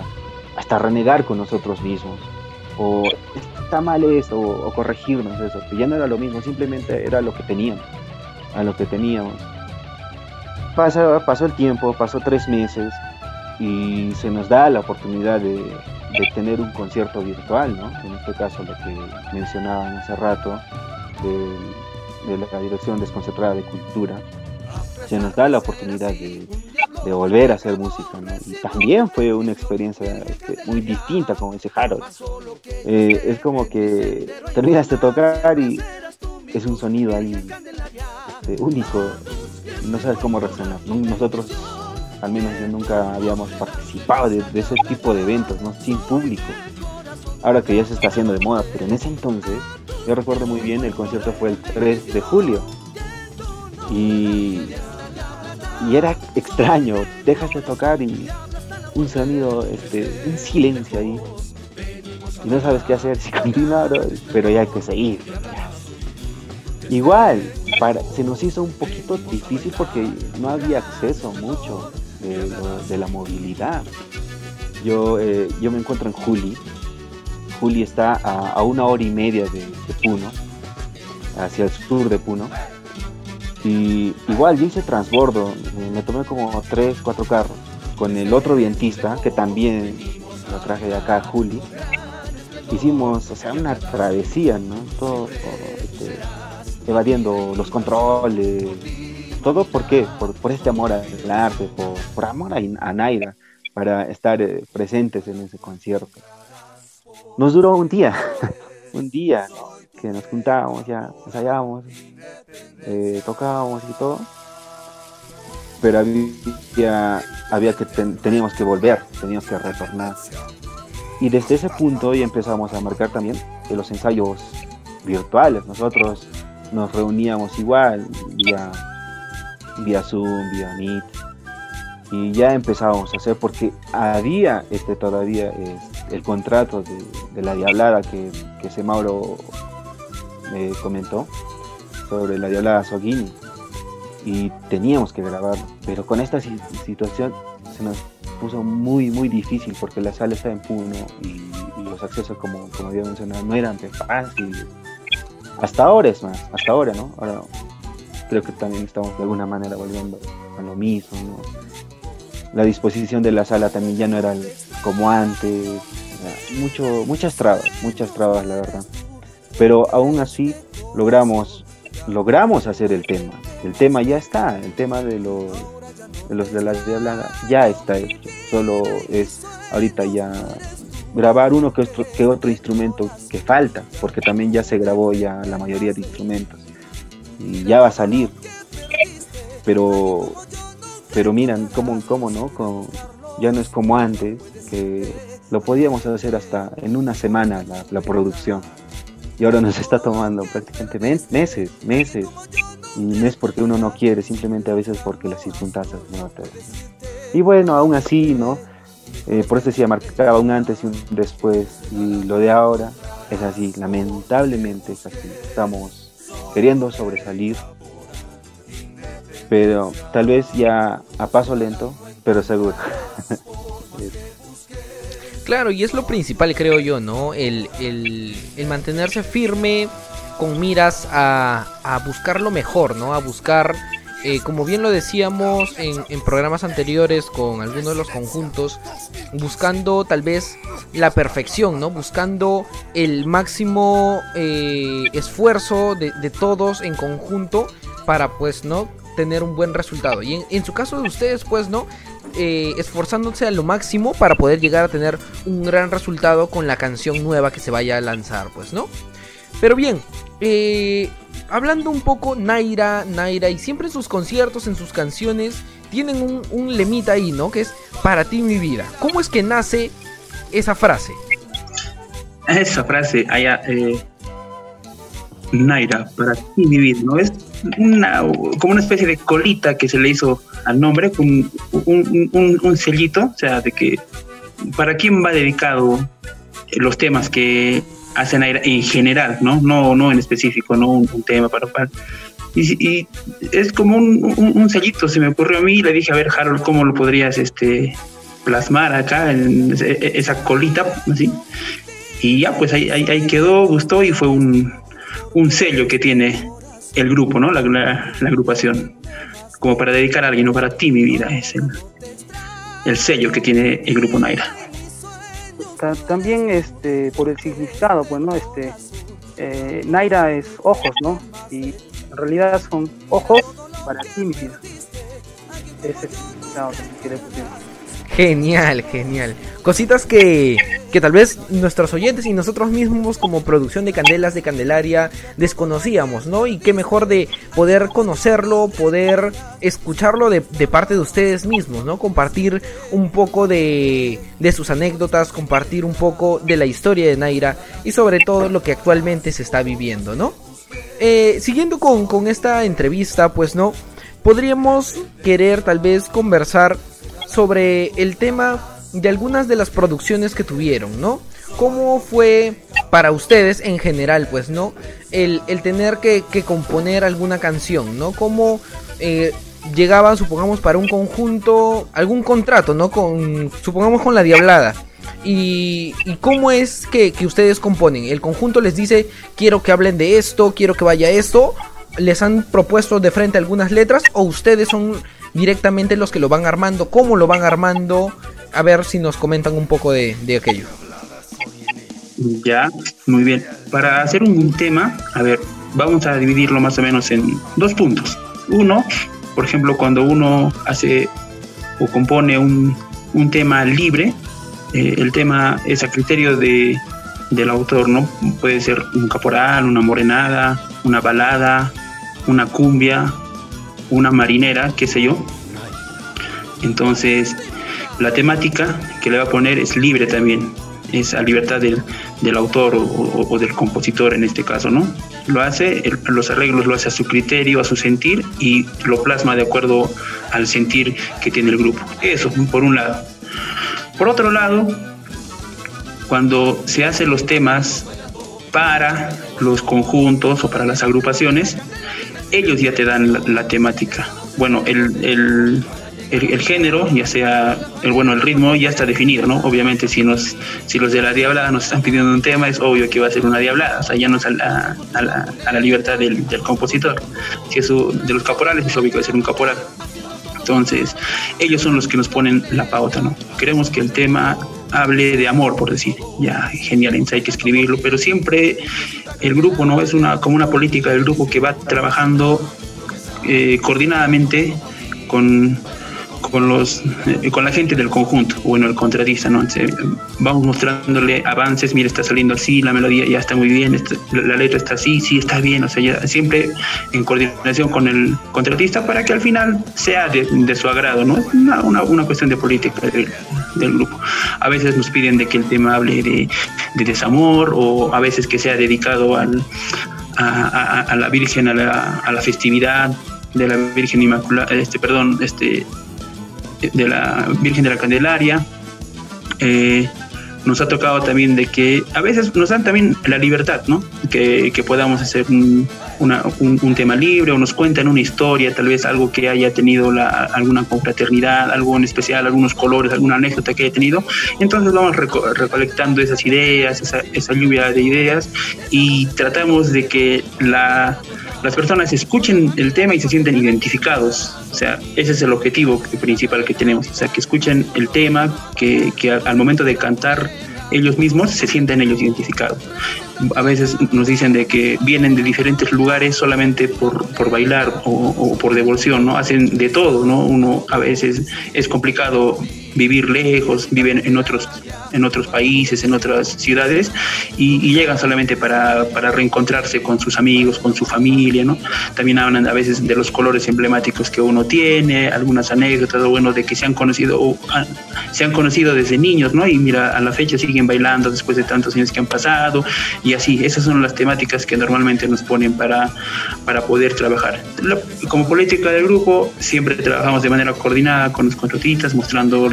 D: hasta renegar con nosotros mismos, o está mal esto, o, corregirnos eso, que ya no era lo mismo, simplemente era lo que teníamos, a lo que teníamos. Pasó, pasó el tiempo, pasó tres meses, y se nos da la oportunidad de, tener un concierto virtual, ¿no? En este caso lo que mencionaban hace rato, de, de la Dirección Desconcentrada de Cultura, se nos da la oportunidad de, de volver a hacer música, Y también fue una experiencia este, muy distinta, como dice Harold. Eh, es como que terminas de tocar y es un sonido ahí este, único, no sabes cómo reaccionar. Nosotros, al menos yo nunca habíamos participado de, ese tipo de eventos, ¿no? Sin público. Ahora que ya se está haciendo de moda, pero en ese entonces, yo recuerdo muy bien, el concierto fue el 3 de julio. Y y era extraño, dejas de tocar y un sonido, este, un silencio ahí. Y no sabes qué hacer, si continuar, pero ya hay que seguir. Igual, para, se nos hizo un poquito difícil porque no había acceso mucho de, la movilidad. Yo, eh, yo me encuentro en Juli. Juli está a, una hora y media de Puno, hacia el sur de Puno y igual yo hice transbordo, me tomé como tres, cuatro carros con el otro vientista que también lo traje de acá Juli. Hicimos, o sea, una travesía, ¿no? Todo, este, evadiendo los controles, todo por qué? Por, este amor al arte, por, amor a, a, Naira, para estar eh, presentes en ese concierto. Nos duró un día, un día, que nos juntábamos, ya ensayábamos, eh, tocábamos y todo. Pero había, había que teníamos que volver, teníamos que retornar. Y desde ese punto ya empezamos a marcar también los ensayos virtuales. Nosotros nos reuníamos igual vía, vía Zoom, vía Meet. Y ya empezábamos a hacer porque había este todavía el contrato de, la diablada que, que ese Mauro me comentó sobre la Diola Soguini y teníamos que grabar, pero con esta situación se nos puso muy muy difícil porque la sala está en Puno y, los accesos como, como había mencionado no eran tan fáciles. Hasta ahora es más, hasta ahora, ¿no? Ahora creo que también estamos de alguna manera volviendo a lo mismo, La disposición de la sala también ya no era como antes, mucho, muchas trabas, muchas trabas la verdad. pero aún así logramos, logramos hacer el tema. El tema ya está, el tema de los de los de las Diabladas ya está hecho. Solo es ahorita ya grabar uno que otro, que otro instrumento que falta, porque también ya se grabó ya la mayoría de instrumentos y ya va a salir. Pero pero miran cómo, cómo no, ya no es como antes, que lo podíamos hacer hasta en una semana la, producción. Y ahora nos está tomando prácticamente meses, meses. Y no es porque uno no quiere, simplemente a veces porque las circunstancias no te... Y bueno, aún así, ¿no? Eh, por eso decía, marcaba un antes y un después. Y lo de ahora es así, lamentablemente es así. Estamos queriendo sobresalir, pero tal vez ya a paso lento, pero seguro.
A: claro, y es lo principal, creo yo, ¿no? El, mantenerse firme con miras a, a buscar lo mejor, ¿no? A buscar eh, como bien lo decíamos en, programas anteriores con algunos de los conjuntos, buscando tal vez la perfección, ¿no? Buscando el máximo eh, esfuerzo de, todos en conjunto para pues, ¿no? Tener un buen resultado. Y en, su caso de ustedes, pues, ¿no? Eh, esforzándose a lo máximo para poder llegar a tener un gran resultado con la canción nueva que se vaya a lanzar, pues, ¿no? Pero bien, eh, hablando un poco, Naira, Naira, y siempre en sus conciertos, en sus canciones, tienen un, lemita ahí, ¿no? Que es para ti mi vida. ¿Cómo es que nace esa frase?
B: Esa frase, allá, eh, Naira, para ti ¿no? Es una, como una especie de colita que se le hizo al nombre, con un, un sellito, o sea, de que para quién va dedicado los temas que hacen aire en general, ¿no? No, no en específico, no un, tema para, para y, es como un, un, sellito, se me ocurrió a mí y le dije, a ver, Harold, ¿cómo lo podrías este, plasmar acá en esa colita, así? Y ya, pues ahí, ahí, quedó, gustó y fue un, un, sello que tiene el grupo, ¿no? La, la, agrupación. Como para dedicar a alguien, no para ti, mi vida, es el, el sello que tiene el grupo Naira
C: también este por el significado pues no este eh, Naira es ojos no y en realidad son ojos para ti mi vida ese significado que
A: Genial, genial. Cositas que, que tal vez nuestros oyentes y nosotros mismos como producción de Candelas de Candelaria desconocíamos, ¿no? Y qué mejor de poder conocerlo, poder escucharlo de, parte de ustedes mismos, ¿no? Compartir un poco de, de sus anécdotas, compartir un poco de la historia de Naira y sobre todo lo que actualmente se está viviendo, ¿no? Eh, siguiendo con, con esta entrevista, pues no, podríamos querer tal vez conversar sobre el tema de algunas de las producciones que tuvieron, ¿no? ¿Cómo fue para ustedes en general, pues, ¿no? El, tener que, componer alguna canción, ¿no? ¿Cómo eh, llegaban, supongamos, para un conjunto, algún contrato, ¿no? Con, supongamos con la Diablada. Y, cómo es que, que, ustedes componen. El conjunto les dice, quiero que hablen de esto, quiero que vaya esto. Les han propuesto de frente algunas letras o ustedes son directamente los que lo van armando, cómo lo van armando. A ver si nos comentan un poco de, aquello.
B: Ya, muy bien. Para hacer un tema, a ver, vamos a dividirlo más o menos en dos puntos. Uno, por ejemplo, cuando uno hace o compone un, tema libre, eh, el tema es a criterio de, del autor, ¿no? Puede ser un caporal, una morenada, una balada, una cumbia, una marinera, qué sé yo. Entonces, la temática que le va a poner es libre también, es a libertad del, autor o, del compositor en este caso, ¿no? Lo hace, los arreglos lo hace a su criterio, a su sentir y lo plasma de acuerdo al sentir que tiene el grupo. Eso, por un lado. Por otro lado, cuando se hacen los temas para los conjuntos o para las agrupaciones, ellos ya te dan la, temática. Bueno, el, el, el, género, ya sea el bueno, el ritmo ya está definido, ¿no? Obviamente si nos, si los de la diablada nos están pidiendo un tema, es obvio que va a ser una diablada, o sea, ya no es a la, a la, a la libertad del, del, compositor. Si es de los caporales, es obvio que va a ser un caporal. Entonces, ellos son los que nos ponen la pauta, ¿no? Queremos que el tema hable de amor, por decir, ya, genial, hay que escribirlo, pero siempre el grupo no es una como una política del grupo que va trabajando eh, coordinadamente con con los eh, con la gente del conjunto, bueno, el contratista, ¿no? vamos mostrándole avances, mira, está saliendo así, la melodía ya está muy bien, la, letra está así, sí, está bien, o sea, ya, siempre en coordinación con el contratista para que al final sea de, su agrado, ¿no? Es una, una, cuestión de política del, grupo. A veces nos piden de que el tema hable de, desamor o a veces que sea dedicado al, a, la Virgen, a la, a la festividad de la Virgen Inmaculada, este, perdón, este, de la Virgen de la Candelaria. Eh, nos ha tocado también de que a veces nos dan también la libertad, ¿no? Que, podamos hacer un, tema libre o nos cuentan una historia, tal vez algo que haya tenido la, alguna confraternidad, algo en especial, algunos colores, alguna anécdota que haya tenido. Entonces vamos recolectando esas ideas, esa, esa lluvia de ideas y tratamos de que la las personas escuchen el tema y se sienten identificados. O sea, ese es el objetivo principal que tenemos. O sea, que escuchen el tema, que, que al momento de cantar ellos mismos se sienten ellos identificados. A veces nos dicen de que vienen de diferentes lugares solamente por, por bailar o, por devoción, ¿no? Hacen de todo, ¿no? Uno a veces es complicado vivir lejos, viven en otros, en otros países, en otras ciudades y, llegan solamente para, para, reencontrarse con sus amigos, con su familia, ¿no? También hablan a veces de los colores emblemáticos que uno tiene, algunas anécdotas, bueno, de que se han conocido, o, se han conocido desde niños, ¿no? Y mira, a la fecha siguen bailando después de tantos años que han pasado así, esas son las temáticas que normalmente nos ponen para, para poder trabajar. Como política del grupo, siempre trabajamos de manera coordinada con los contratistas, mostrando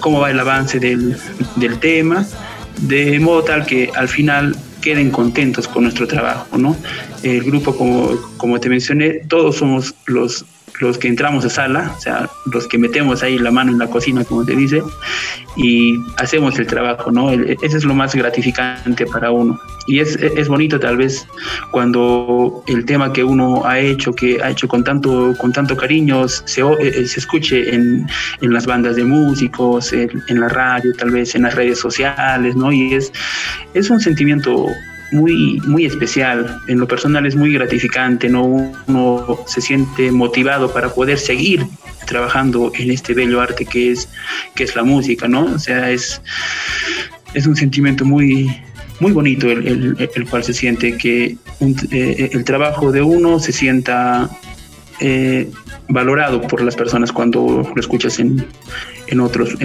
B: cómo va el avance del, del tema, de modo tal que al final queden contentos con nuestro trabajo, ¿no? El grupo, como, como te mencioné, todos somos los los que entramos a sala, o sea, los que metemos ahí la mano en la cocina, como te dice, y hacemos el trabajo, ¿no? Ese es lo más gratificante para uno. Y es, es bonito tal vez cuando el tema que uno ha hecho, que ha hecho con tanto, con tanto cariño, se, eh, se escuche en, en las bandas de músicos, en, en, la radio, tal vez en las redes sociales, ¿no? Y es, es un sentimiento muy, muy especial. En lo personal es muy gratificante, ¿no? Uno se siente motivado para poder seguir trabajando en este bello arte que es, que es la música, ¿no? O sea, es, es un sentimiento muy, muy bonito el, el, cual se siente que eh, el trabajo de uno se sienta eh, valorado por las personas cuando lo escuchas en, en otros,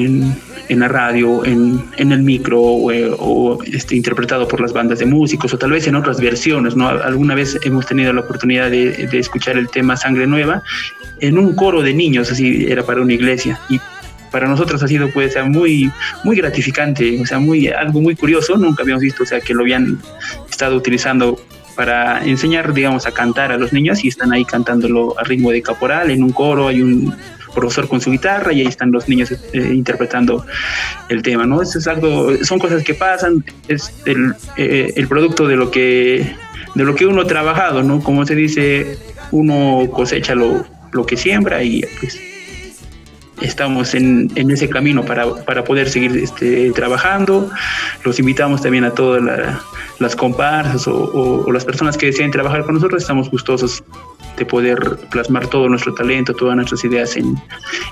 B: en la radio, en, en el micro o, este, interpretado por las bandas de músicos o tal vez en otras versiones. ¿no? Alguna vez hemos tenido la oportunidad de, de escuchar el tema Sangre Nueva en un coro de niños, así era para una iglesia. Y para nosotros ha sido pues muy muy gratificante, o sea, muy algo muy curioso, nunca habíamos visto, o sea, que lo habían estado utilizando para enseñar, digamos, a cantar a los niños y están ahí cantándolo a ritmo de caporal en un coro, hay un profesor con su guitarra y ahí están los niños eh, interpretando el tema, ¿no? Es algo, son cosas que pasan, es el, eh, el producto de lo que de lo que uno ha trabajado, ¿no? Como se dice, uno cosecha lo, lo que siembra y pues estamos en, en ese camino para, para, poder seguir este, trabajando. Los invitamos también a todas las comparsas o, o, las personas que deseen trabajar con nosotros. Estamos gustosos de poder plasmar todo nuestro talento, todas nuestras ideas en,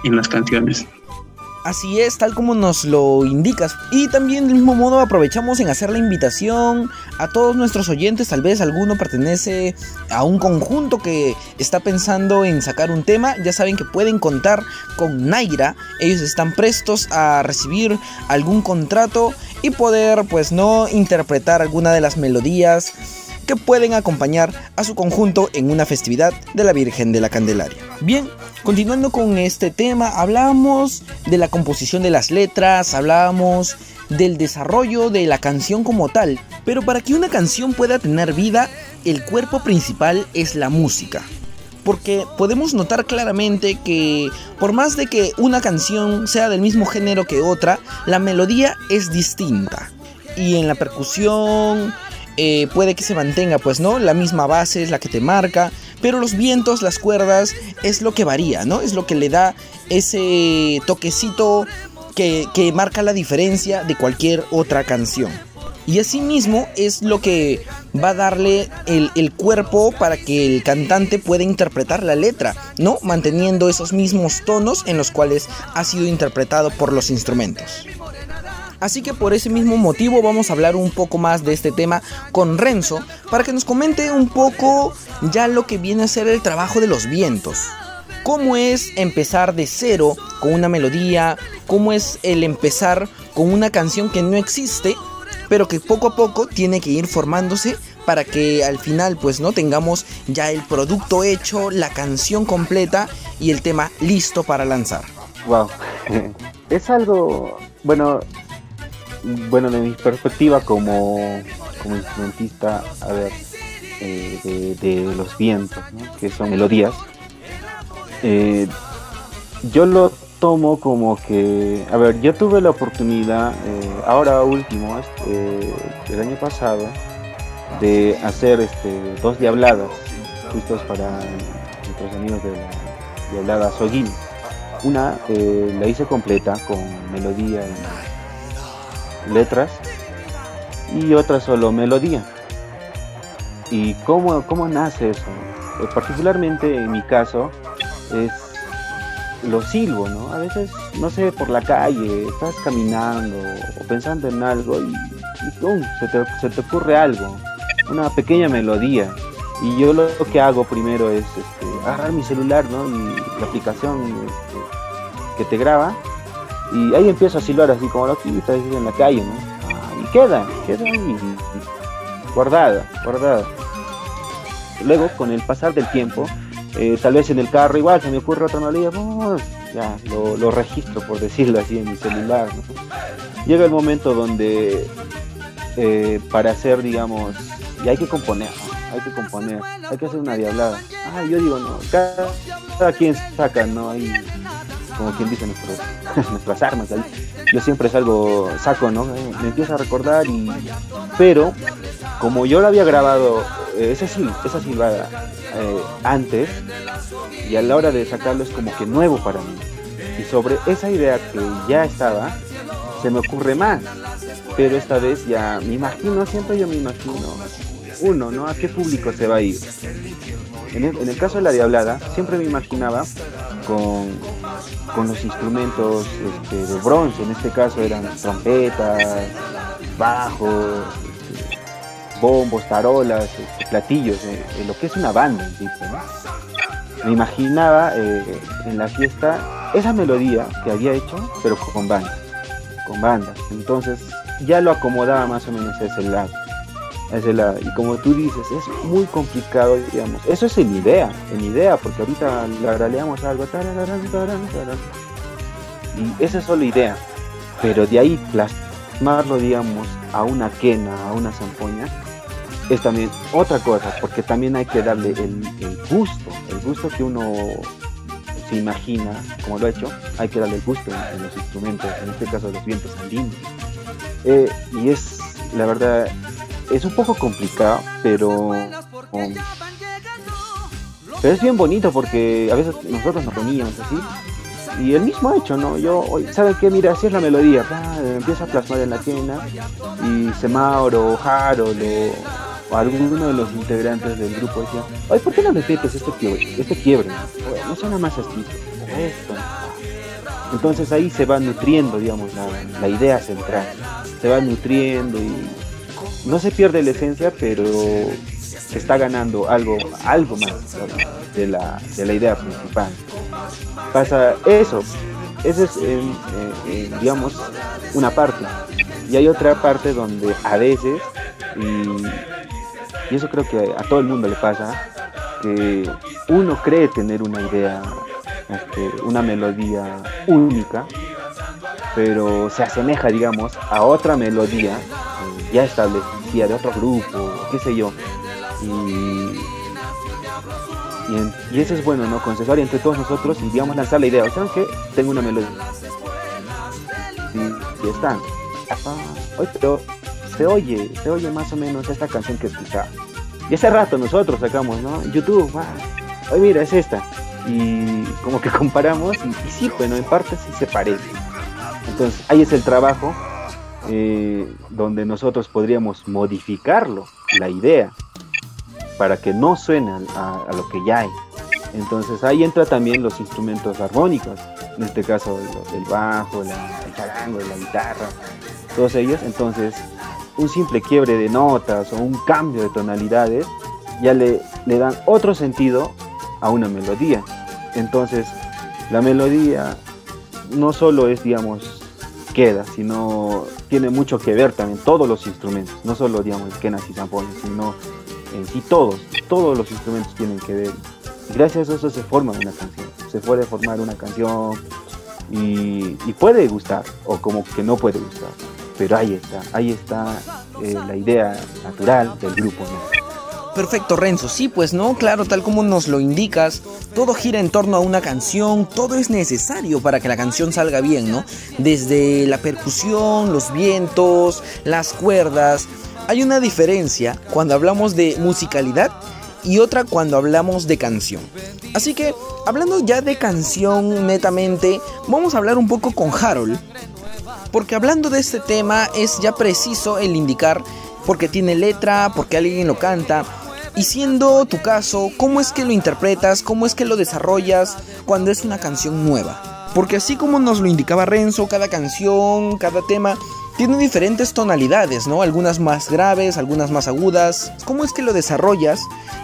B: en las canciones.
A: Así es, tal como nos lo indicas. Y también del mismo modo aprovechamos en hacer la invitación a todos nuestros oyentes. Tal vez alguno pertenece a un conjunto que está pensando en sacar un tema. Ya saben que pueden contar con Naira. Ellos están prestos a recibir algún contrato y poder pues no interpretar alguna de las melodías que pueden acompañar a su conjunto en una festividad de la Virgen de la Candelaria. Bien, continuando con este tema, hablábamos de la composición de las letras, hablábamos del desarrollo de la canción como tal, pero para que una canción pueda tener vida, el cuerpo principal es la música. Porque podemos notar claramente que por más de que una canción sea del mismo género que otra, la melodía es distinta. Y en la percusión, eh, puede que se mantenga, pues, ¿no? La misma base es la que te marca, pero los vientos, las cuerdas, es lo que varía, ¿no? Es lo que le da ese toquecito que, que marca la diferencia de cualquier otra canción. Y asimismo es lo que va a darle el, el, cuerpo para que el cantante pueda interpretar la letra, ¿no? Manteniendo esos mismos tonos en los cuales ha sido interpretado por los instrumentos. Así que por ese mismo motivo vamos a hablar un poco más de este tema con Renzo para que nos comente un poco ya lo que viene a ser el trabajo de los vientos. Cómo es empezar de cero con una melodía, cómo es el empezar con una canción que no existe, pero que poco a poco tiene que ir formándose para que al final pues no tengamos ya el producto hecho, la canción completa y el tema listo para lanzar.
D: Wow. Es algo, bueno, bueno, de mi perspectiva como, como instrumentista, a ver, eh, de, los vientos, que son melodías, eh, yo lo tomo como que, a ver, yo tuve la oportunidad, eh, ahora último, este, el año pasado, de hacer este, dos diabladas, justos para nuestros amigos de la diablada Soguín. Una la hice completa con melodía y letras y otra solo melodía. ¿Y cómo, cómo nace eso? Eh, particularmente en mi caso es lo silbo, ¿no? A veces, no sé, por la calle, estás caminando o pensando en algo y, se, te, se, te, ocurre algo, una pequeña melodía. Y yo lo que hago primero es este, agarrar mi celular, ¿no? Y la aplicación este, que te graba y ahí empiezo a silbar así como loquita en la calle, ¿no? Y queda, queda ahí, guardada, guardada. Luego, con el pasar del tiempo, eh, tal vez en el carro igual se me ocurre otra melodía, ya lo, registro, por decirlo así, en mi celular. Llega el momento donde eh, para hacer, digamos, y hay que componer, hay que componer, hay que hacer una diablada. Ah, yo digo, no, cada, cada quien saca, ¿no? Hay como quien dice nuestras armas ahí. Yo siempre salgo, saco, ¿no? Me empieza a recordar y... Pero, como yo lo había grabado, eh, ese sil, esa silbada eh, antes, y a la hora de sacarlo es como que nuevo para mí. Y sobre esa idea que ya estaba, se me ocurre más. Pero esta vez ya me imagino, siempre yo me imagino, uno, ¿no? ¿A qué público se va a ir? En el, caso de la Diablada, siempre me imaginaba con con los instrumentos este, de bronce, en este caso eran trompetas, bajos, este, bombos, tarolas, este, platillos, eh, lo que es una banda Me imaginaba eh, en la fiesta esa melodía que había hecho, pero con bandas, con bandas. Entonces ya lo acomodaba más o menos a ese lado. Y como tú dices, es muy complicado, digamos. Eso es en idea, en idea, porque ahorita le agraleamos algo. Y esa es solo idea. Pero de ahí plasmarlo, digamos, a una quena, a una zampoña, es también otra cosa, porque también hay que darle el, gusto, el gusto que uno se imagina, como lo ha hecho, hay que darle el gusto en, los instrumentos, en este caso los vientos andinos. Eh, y es, la verdad, es un poco complicado, pero, pero es bien bonito porque a veces nosotros nos reuníamos así y el mismo hecho, ¿no? Yo, ¿saben qué? Mira, así es la melodía, empieza a plasmar en la tienda y Semauro, Harold o, alguno de los integrantes del grupo decía, ay, ¿por qué no repites este quiebre? Este quiebre? No suena más así, esto. Entonces ahí se va nutriendo, digamos, la, la idea central. Se va nutriendo y no se pierde la esencia, pero se está ganando algo, algo más de la, de la idea principal. Pasa eso, esa es, eh, eh, digamos, una parte. Y hay otra parte donde a veces, y, eso creo que a todo el mundo le pasa, que uno cree tener una idea, este, una melodía única, pero se asemeja, digamos, a otra melodía ya establecida de otro grupo, qué sé yo. Y, y, eso es bueno, ¿no? Consensuar entre todos nosotros y digamos lanzar la idea. ¿Saben qué? Tengo una melodía. Y, y está. Ah, pero se oye, se oye más o menos esta canción que escuchaba. Y hace rato nosotros sacamos, ¿no? YouTube, ah, mira, es esta. Y como que comparamos y, sí, bueno, en parte sí se parece. Entonces, ahí es el trabajo eh, donde nosotros podríamos modificarlo, la idea, para que no suene a, lo que ya hay. Entonces ahí entra también los instrumentos armónicos, en este caso el, bajo, el charango, la guitarra, todos ellos. Entonces un simple quiebre de notas o un cambio de tonalidades ya le, le dan otro sentido a una melodía. Entonces la melodía no solo es, digamos, queda, sino tiene mucho que ver también todos los instrumentos, no solo, digamos, quenas y zampones, sino en sí todos, todos los instrumentos tienen que ver. gracias a eso se forma una canción, se puede formar una canción y, puede gustar o como que no puede gustar, pero ahí está, ahí está eh, la idea natural del grupo.
A: Perfecto, Renzo. Sí, pues no, claro, tal como nos lo indicas, todo gira en torno a una canción, todo es necesario para que la canción salga bien, ¿no? Desde la percusión, los vientos, las cuerdas, hay una diferencia cuando hablamos de musicalidad y otra cuando hablamos de canción. Así que, hablando ya de canción netamente, vamos a hablar un poco con Harold. Porque hablando de este tema es ya preciso el indicar porque tiene letra, porque alguien lo canta. Y siendo tu caso, ¿cómo es que lo interpretas? ¿Cómo es que lo desarrollas cuando es una canción nueva? Porque así como nos lo indicaba Renzo, cada canción, cada tema tiene diferentes tonalidades, ¿no? Algunas más graves, algunas más agudas. ¿Cómo es que lo desarrollas?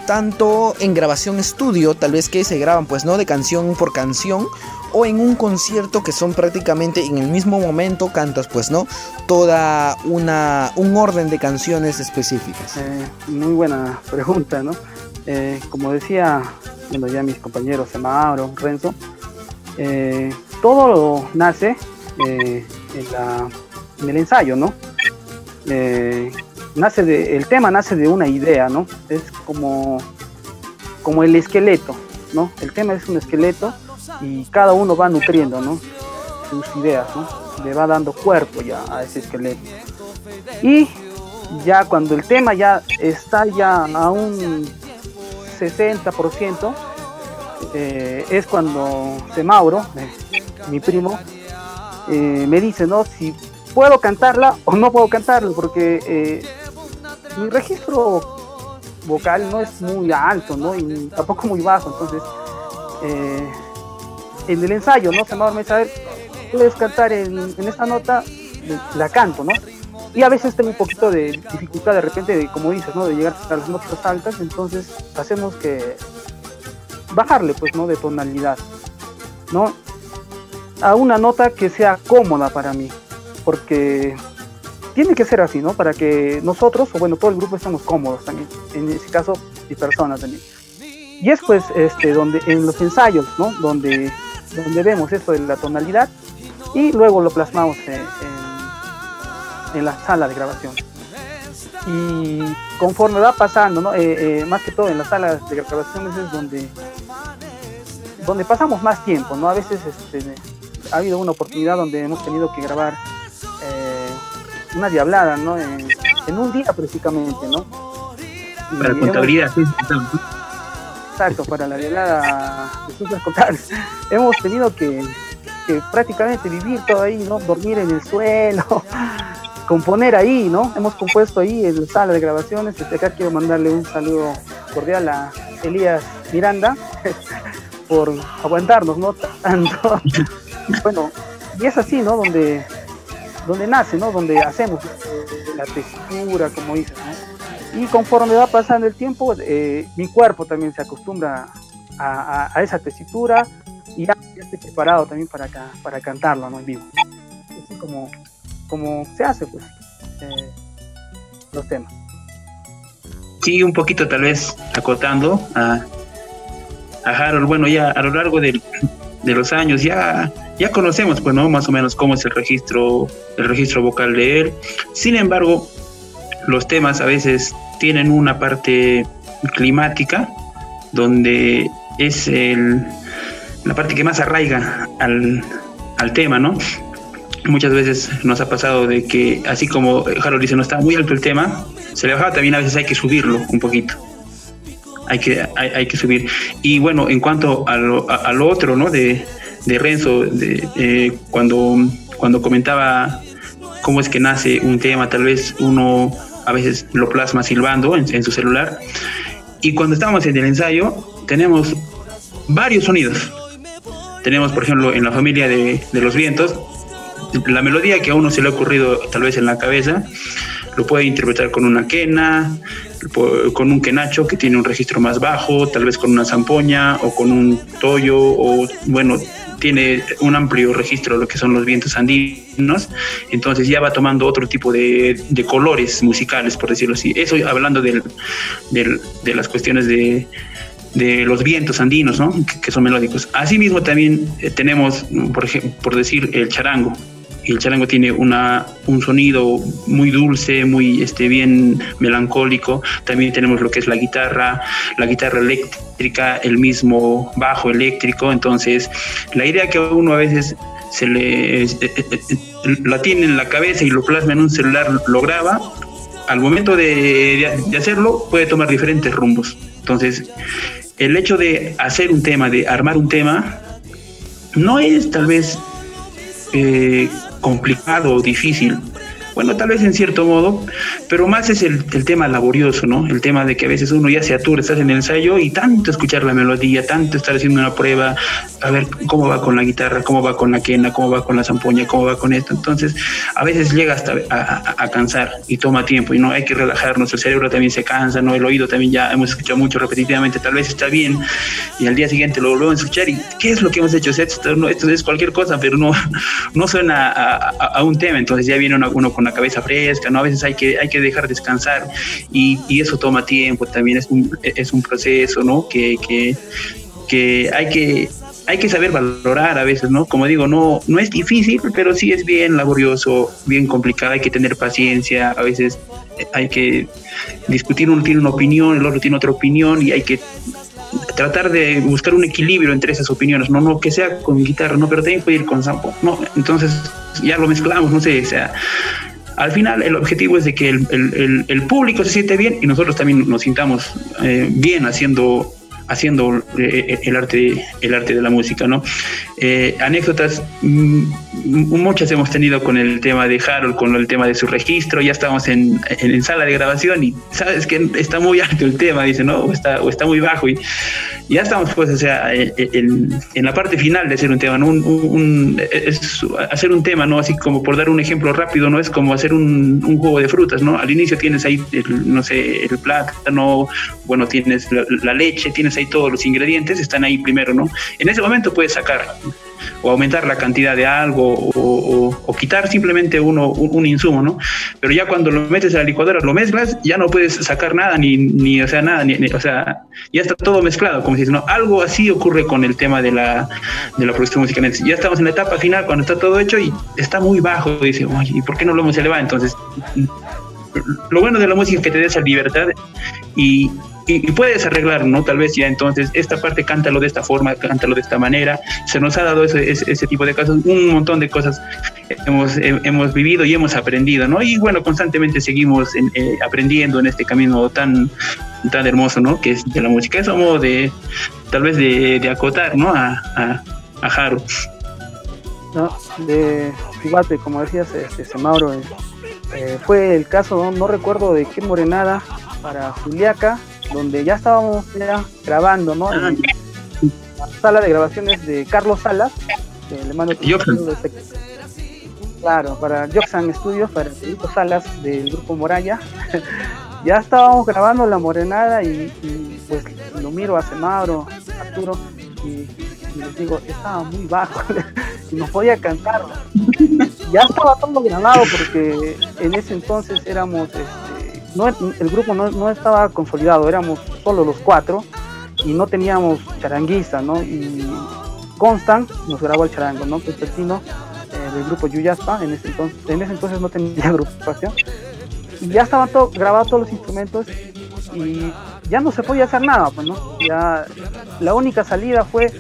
A: Tanto en grabación estudio, tal vez que se graban, pues, ¿no? De canción por canción, o en un concierto que son prácticamente en el mismo momento cantas, pues, ¿no? Toda una un orden de canciones específicas.
C: Eh, muy buena pregunta, ¿no? Eh, como decía, bueno, ya mis compañeros Mauro, Renzo, eh, todo nace en la en el ensayo, ¿no? Eh, nace de, el tema nace de una idea, ¿no? Es como, como el esqueleto, ¿no? El tema es un esqueleto y cada uno va nutriendo, ¿no? Sus ideas, ¿no? Le va dando cuerpo ya a ese esqueleto. Y ya cuando el tema ya está ya a un 60%, eh, es cuando Semauro, eh, mi primo, me dice, ¿no? Si puedo cantarla o no puedo cantarla, porque eh, mi registro vocal no es muy alto, ¿no? Y tampoco muy bajo, entonces eh, en el ensayo, ¿no? Se me va a puedes cantar en, esta nota, la canto, ¿no? Y a veces tengo un poquito de dificultad de repente, de, como dices, ¿no? De llegar a las notas altas, entonces hacemos que bajarle, pues, ¿no? De tonalidad, ¿no? A una nota que sea cómoda para mí porque tiene que ser así, ¿no? Para que nosotros, o bueno, todo el grupo estemos cómodos también, en ese caso, y personas también. Y es pues este, donde, en los ensayos, ¿no? Donde, donde vemos eso de la tonalidad y luego lo plasmamos en, en, la sala de grabación. Y conforme va pasando, ¿no? Eh, eh, más que todo en las salas de grabaciones es donde, donde pasamos más tiempo, ¿no? A veces este, ha habido una oportunidad donde hemos tenido que grabar una diablada, ¿no? En, un día prácticamente, ¿no?
B: para la contabilidad, sí.
C: Exacto, para la diablada de contables. Hemos tenido que, prácticamente vivir todo ahí, ¿no? Dormir en el suelo, componer ahí, ¿no? Hemos compuesto ahí en la sala de grabaciones. Desde acá quiero mandarle un saludo cordial a Elías Miranda por aguantarnos, ¿no? Tanto. Bueno, y es así, ¿no? Donde donde nace, ¿no? Donde hacemos la textura, como dices, ¿no? Y conforme va pasando el tiempo, eh, mi cuerpo también se acostumbra a, esa tesitura y ya, estoy preparado también para, para cantarlo, ¿no? En vivo. Así como, como se hace, pues, eh, los temas.
B: Sí, un poquito tal vez acotando a, a Harold. Bueno, ya a lo largo de los años ya ya conocemos, pues, ¿no? Más o menos cómo es el registro, el registro vocal de él. Sin embargo, los temas a veces tienen una parte climática, donde es el, la parte que más arraiga al, al tema, ¿no? Muchas veces nos ha pasado de que, así como Harold dice, no está muy alto el tema, se le bajaba también a veces hay que subirlo un poquito. Hay que, hay, que subir. Y bueno, en cuanto a lo, a lo otro, ¿no? De, de Renzo, de, cuando cuando comentaba cómo es que nace un tema, tal vez uno a veces lo plasma silbando en, su celular. Y cuando estamos en el ensayo, tenemos varios sonidos. Tenemos, por ejemplo, en la familia de, de los vientos, la melodía que a uno se le ha ocurrido tal vez en la cabeza, lo puede interpretar con una quena, con un quenacho que tiene un registro más bajo, tal vez con una zampoña o con un toyo o bueno, tiene un amplio registro de lo que son los vientos andinos, entonces ya va tomando otro tipo de, colores musicales, por decirlo así. Eso hablando del, de las cuestiones de, de los vientos andinos, ¿no? que, son melódicos. Asimismo también eh, tenemos, por, ejemplo, por decir, el charango el charango tiene una, un sonido muy dulce, muy este, bien melancólico. También tenemos lo que es la guitarra, la guitarra eléctrica, el mismo bajo eléctrico. Entonces, la idea que uno a veces se le eh, eh, eh, la tiene en la cabeza y lo plasma en un celular, lo graba, al momento de, de hacerlo puede tomar diferentes rumbos. Entonces, el hecho de hacer un tema, de armar un tema, no es tal vez eh, complicado o difícil. Bueno, tal vez en cierto modo, pero más es el, tema laborioso, ¿no? El tema de que a veces uno ya se atura, estás en el ensayo y tanto escuchar la melodía, tanto estar haciendo una prueba, a ver cómo va con la guitarra, cómo va con la quena, cómo va con la zampoña, cómo va con esto. Entonces, a veces llega hasta a, cansar y toma tiempo y no hay que relajarnos, el cerebro también se cansa, ¿no? El oído también ya hemos escuchado mucho repetitivamente, tal vez está bien y al día siguiente lo volvemos a escuchar y ¿qué es lo que hemos hecho? Esto, esto es cualquier cosa, pero no, no suena a, un tema, entonces ya viene uno, uno con la cabeza fresca, ¿no? A veces hay que, hay que dejar descansar y, eso toma tiempo, también es un, es un proceso, ¿no? Que, que, que hay que hay que saber valorar a veces, ¿no? Como digo, no, no es difícil, pero sí es bien laborioso, bien complicado, hay que tener paciencia, a veces hay que discutir, uno tiene una opinión, el otro tiene otra opinión y hay que tratar de buscar un equilibrio entre esas opiniones, no, no que sea con guitarra, no, pero también puede ir con sampo, no, entonces ya lo mezclamos, no sé, o sea, al final el objetivo es de que el, público se siente bien y nosotros también nos sintamos eh, bien haciendo haciendo eh, el arte el arte de la música no eh, anécdotas mm, muchas hemos tenido con el tema de Harold con el tema de su registro ya estamos en, en, sala de grabación y sabes que está muy alto el tema dice no o está o está muy bajo y ya estamos pues o sea en, en la parte final de hacer un tema ¿no? un, hacer un tema no así como por dar un ejemplo rápido no es como hacer un, juego de frutas no al inicio tienes ahí no sé el plátano bueno tienes la leche tienes hay todos los ingredientes, están ahí primero, ¿no? En ese momento puedes sacar o aumentar la cantidad de algo o, quitar simplemente uno, un, insumo, ¿no? Pero ya cuando lo metes a la licuadora, lo mezclas, ya no puedes sacar nada, ni, ni o sea, nada, ni, o sea, ya está todo mezclado, como si ¿no? Algo así ocurre con el tema de la, de la producción musical. Ya estamos en la etapa final, cuando está todo hecho y está muy bajo, dice, oye, ¿y por qué no lo hemos elevado? Entonces, lo bueno de la música es que te da esa libertad y, y, puedes arreglar, ¿no? Tal vez ya entonces esta parte cántalo de esta forma, cántalo de esta manera. Se nos ha dado ese, ese, tipo de casos, un montón de cosas hemos, hemos vivido y hemos aprendido, ¿no? Y bueno, constantemente seguimos eh, aprendiendo en este camino tan, tan hermoso, ¿no? Que es de la música. Eso modo de, tal vez de, acotar, ¿no? A, a, a.
C: No, de fíjate, como decías, este, Mauro, eh, eh, fue el caso, no, recuerdo de qué morenada para Juliaca, donde ya estábamos ya grabando, ¿no? En la sala de grabaciones de Carlos Salas, que le mando este, Claro, para Joxan Studios, para Felipe Salas del grupo Moraya. ya estábamos grabando la morenada y, pues lo miro a Semabro, Arturo, y, les digo, estaba muy bajo y no podía cantar. ya estaba todo grabado porque en ese entonces éramos este, no, el grupo no, estaba consolidado, éramos solo los cuatro y no teníamos charanguista, ¿no? Y Constant nos grabó el charango, ¿no? Que eh, del grupo Yuyaspa, en ese entonces, en ese entonces no tenía agrupación. Y ya estaban todo, grabados todos los instrumentos y ya no se podía hacer nada, pues, ¿no? Ya la única salida fue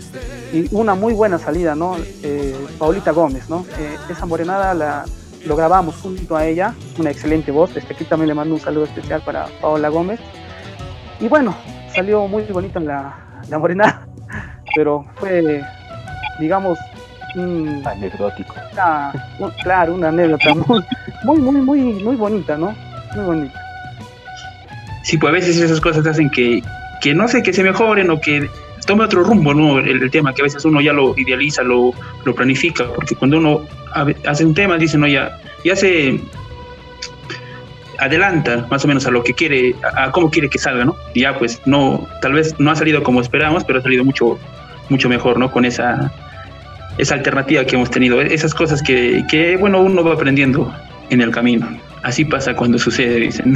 C: una muy buena salida, ¿no? Eh, Paulita Gómez, ¿no? Eh, esa morenada la, lo grabamos junto a ella, una excelente voz. Este, aquí también le mando un saludo especial para Paola Gómez. Y bueno, salió muy bonita la, la morena, pero fue, digamos, un-
D: Anecdótico.
C: una- un- claro, una anécdota muy, muy, muy, muy, muy bonita, ¿no? Muy bonita.
B: Sí, pues a veces esas cosas hacen que, que no sé, que se mejoren o que tome otro rumbo, ¿no? El, tema que a veces uno ya lo idealiza, lo, lo planifica, porque cuando uno hace un tema, dice, no, ya, ya se adelanta más o menos a lo que quiere, a, a cómo quiere que salga, ¿no? Ya pues no, tal vez no ha salido como esperábamos, pero ha salido mucho, mucho mejor, ¿no? Con esa, esa alternativa que hemos tenido, esas cosas que, que, bueno, uno va aprendiendo en el camino. Así pasa cuando sucede, dicen.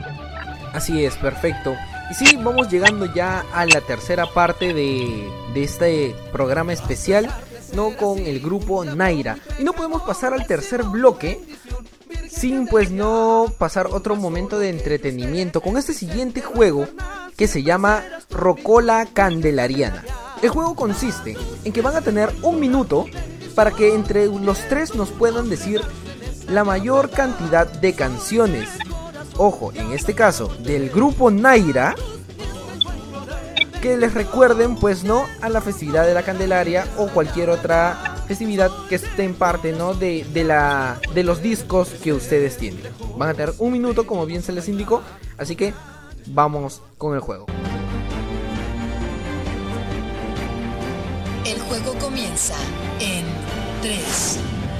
A: Así es, perfecto. Y sí, vamos llegando ya a la tercera parte de, de este programa especial, ¿no? Con el grupo Naira. Y no podemos pasar al tercer bloque sin pues no pasar otro momento de entretenimiento con este siguiente juego que se llama Rocola Candelariana. El juego consiste en que van a tener un minuto para que entre los tres nos puedan decir la mayor cantidad de canciones ojo, en este caso, del grupo Naira, que les recuerden, pues, ¿no? A la festividad de la Candelaria o cualquier otra festividad que esté en parte, ¿no? De, de, la, de los discos que ustedes tienen. Van a tener un minuto, como bien se les indicó, así que vamos con el juego.
E: El juego comienza en 3,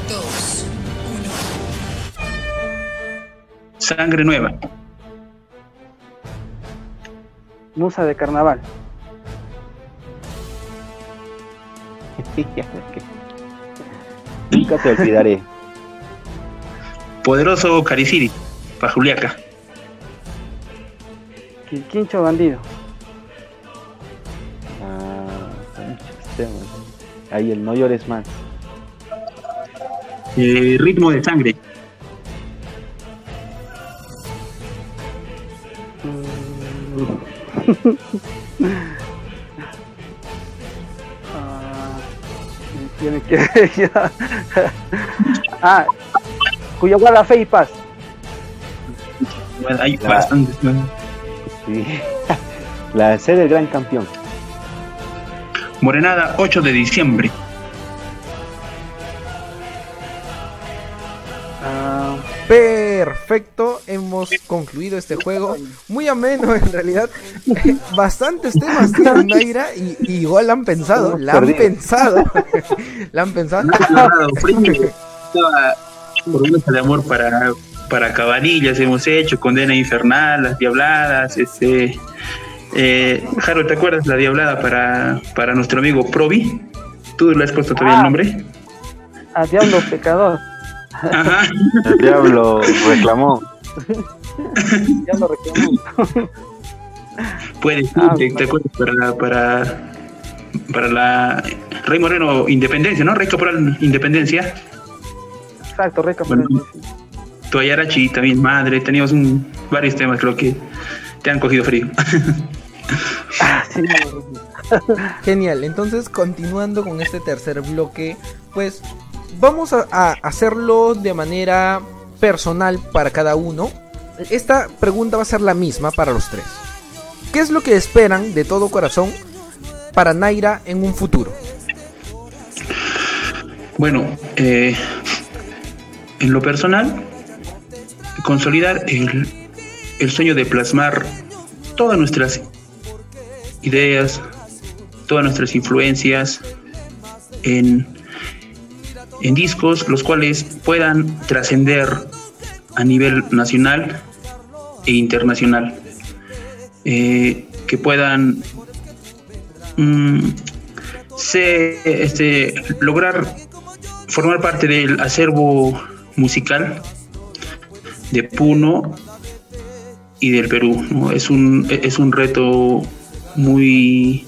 E: 2,
B: Sangre nueva.
C: Musa de carnaval.
D: Nunca te olvidaré.
B: Poderoso Cariciri, para Juliaca.
C: Quincho bandido.
D: Ah. Ahí el no llores más.
B: Eh, ritmo de sangre.
C: Ah, tiene que ya. ah, Cuyaguala Fe y Paz.
B: Bueno, hay
D: La-
B: bastantes. ¿no?
D: Sí. La sede del gran campeón.
B: Morenada, 8 de diciembre.
C: Ah,
A: Perfecto, hemos concluido este juego. Muy ameno en realidad. Bastantes temas tiene Naira y, y igual la han pensado, la han
D: Perdido.
A: pensado. la han pensado.
B: Estaba promesa de amor para, para Cabanillas hemos hecho, Condena Infernal, Las Diabladas, este eh, Jaro, ¿te acuerdas la Diablada para, para nuestro amigo Provi? ¿Tú le has puesto todavía el
C: Ah.
B: nombre?
C: a Diablo Pecador.
B: Ajá.
D: El diablo reclamó.
C: Diablo reclamó.
B: Puede ser,
C: Ah,
B: ¿te, te acuerdas? Para, para, para la Rey Moreno Independencia, ¿no? Rey Caporal Independencia.
C: Exacto, Reca.
B: Bueno. Toyarachi también, madre. Teníamos un, varios temas, creo que te han cogido frío.
C: Ah, sí, no,
A: Genial, entonces continuando con este tercer bloque, pues vamos a, a hacerlo de manera personal para cada uno. Esta pregunta va a ser la misma para los tres. ¿Qué es lo que esperan de todo corazón para Naira en un futuro?
B: Bueno, eh, en lo personal, consolidar el, el sueño de plasmar todas nuestras ideas, todas nuestras influencias en, en discos, los cuales puedan trascender a nivel nacional e internacional, Eh, que puedan mm, se, este, lograr formar parte del acervo musical de Puno y del Perú. Es, un, es un reto muy,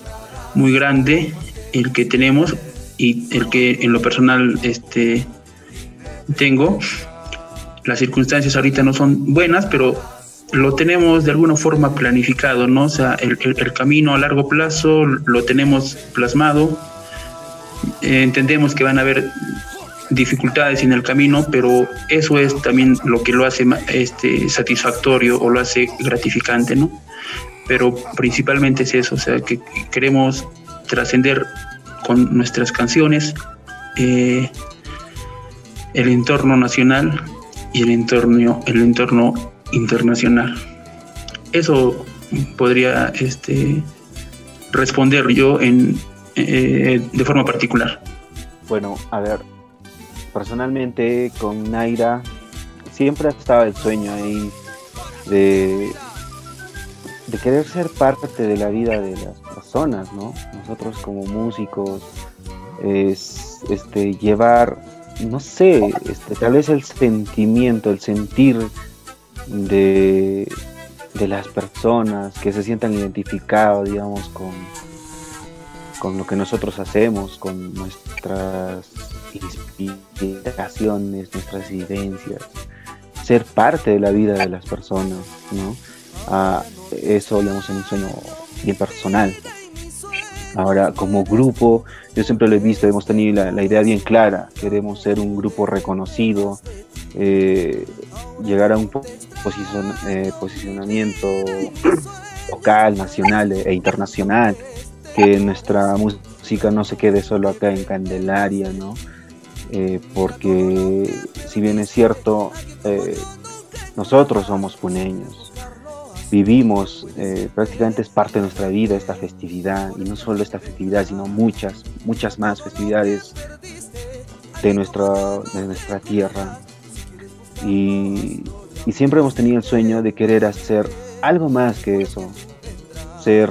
B: muy grande el que tenemos y el que en lo personal este, tengo. Las circunstancias ahorita no son buenas, pero lo tenemos de alguna forma planificado, ¿no? O sea, el, el- el camino a largo plazo lo tenemos plasmado. Entendemos que van a haber dificultades en el camino, pero eso es también lo que lo hace este, satisfactorio o lo hace gratificante, ¿no? Pero principalmente es eso, o sea, que queremos trascender con nuestras canciones eh, el entorno nacional y el entorno, el entorno internacional. Eso podría este, responder yo en, eh, de forma particular.
D: Bueno, a ver, personalmente con Naira siempre estaba el sueño ahí de, de querer ser parte de la vida de las personas, ¿no? Nosotros como músicos, es este, llevar, no sé, este, tal vez el sentimiento, el sentir de, de las personas que se sientan identificados, digamos, con, con lo que nosotros hacemos, con nuestras inspiraciones, nuestras vivencias, ser parte de la vida de las personas, ¿no? Ah, eso, digamos, en un sueño bien personal. Ahora, como grupo, yo siempre lo he visto, hemos tenido la, idea bien clara, queremos ser un grupo reconocido, eh, llegar a un eh, posicionamiento local, nacional e internacional, que nuestra música no se quede solo acá en Candelaria, ¿no? Eh, porque si bien es cierto, nosotros somos puneños, vivimos, eh, prácticamente es parte de nuestra vida esta festividad, y no solo esta festividad, sino muchas, muchas más festividades de nuestra, de nuestra tierra. Y, siempre hemos tenido el sueño de querer hacer algo más que eso, ser,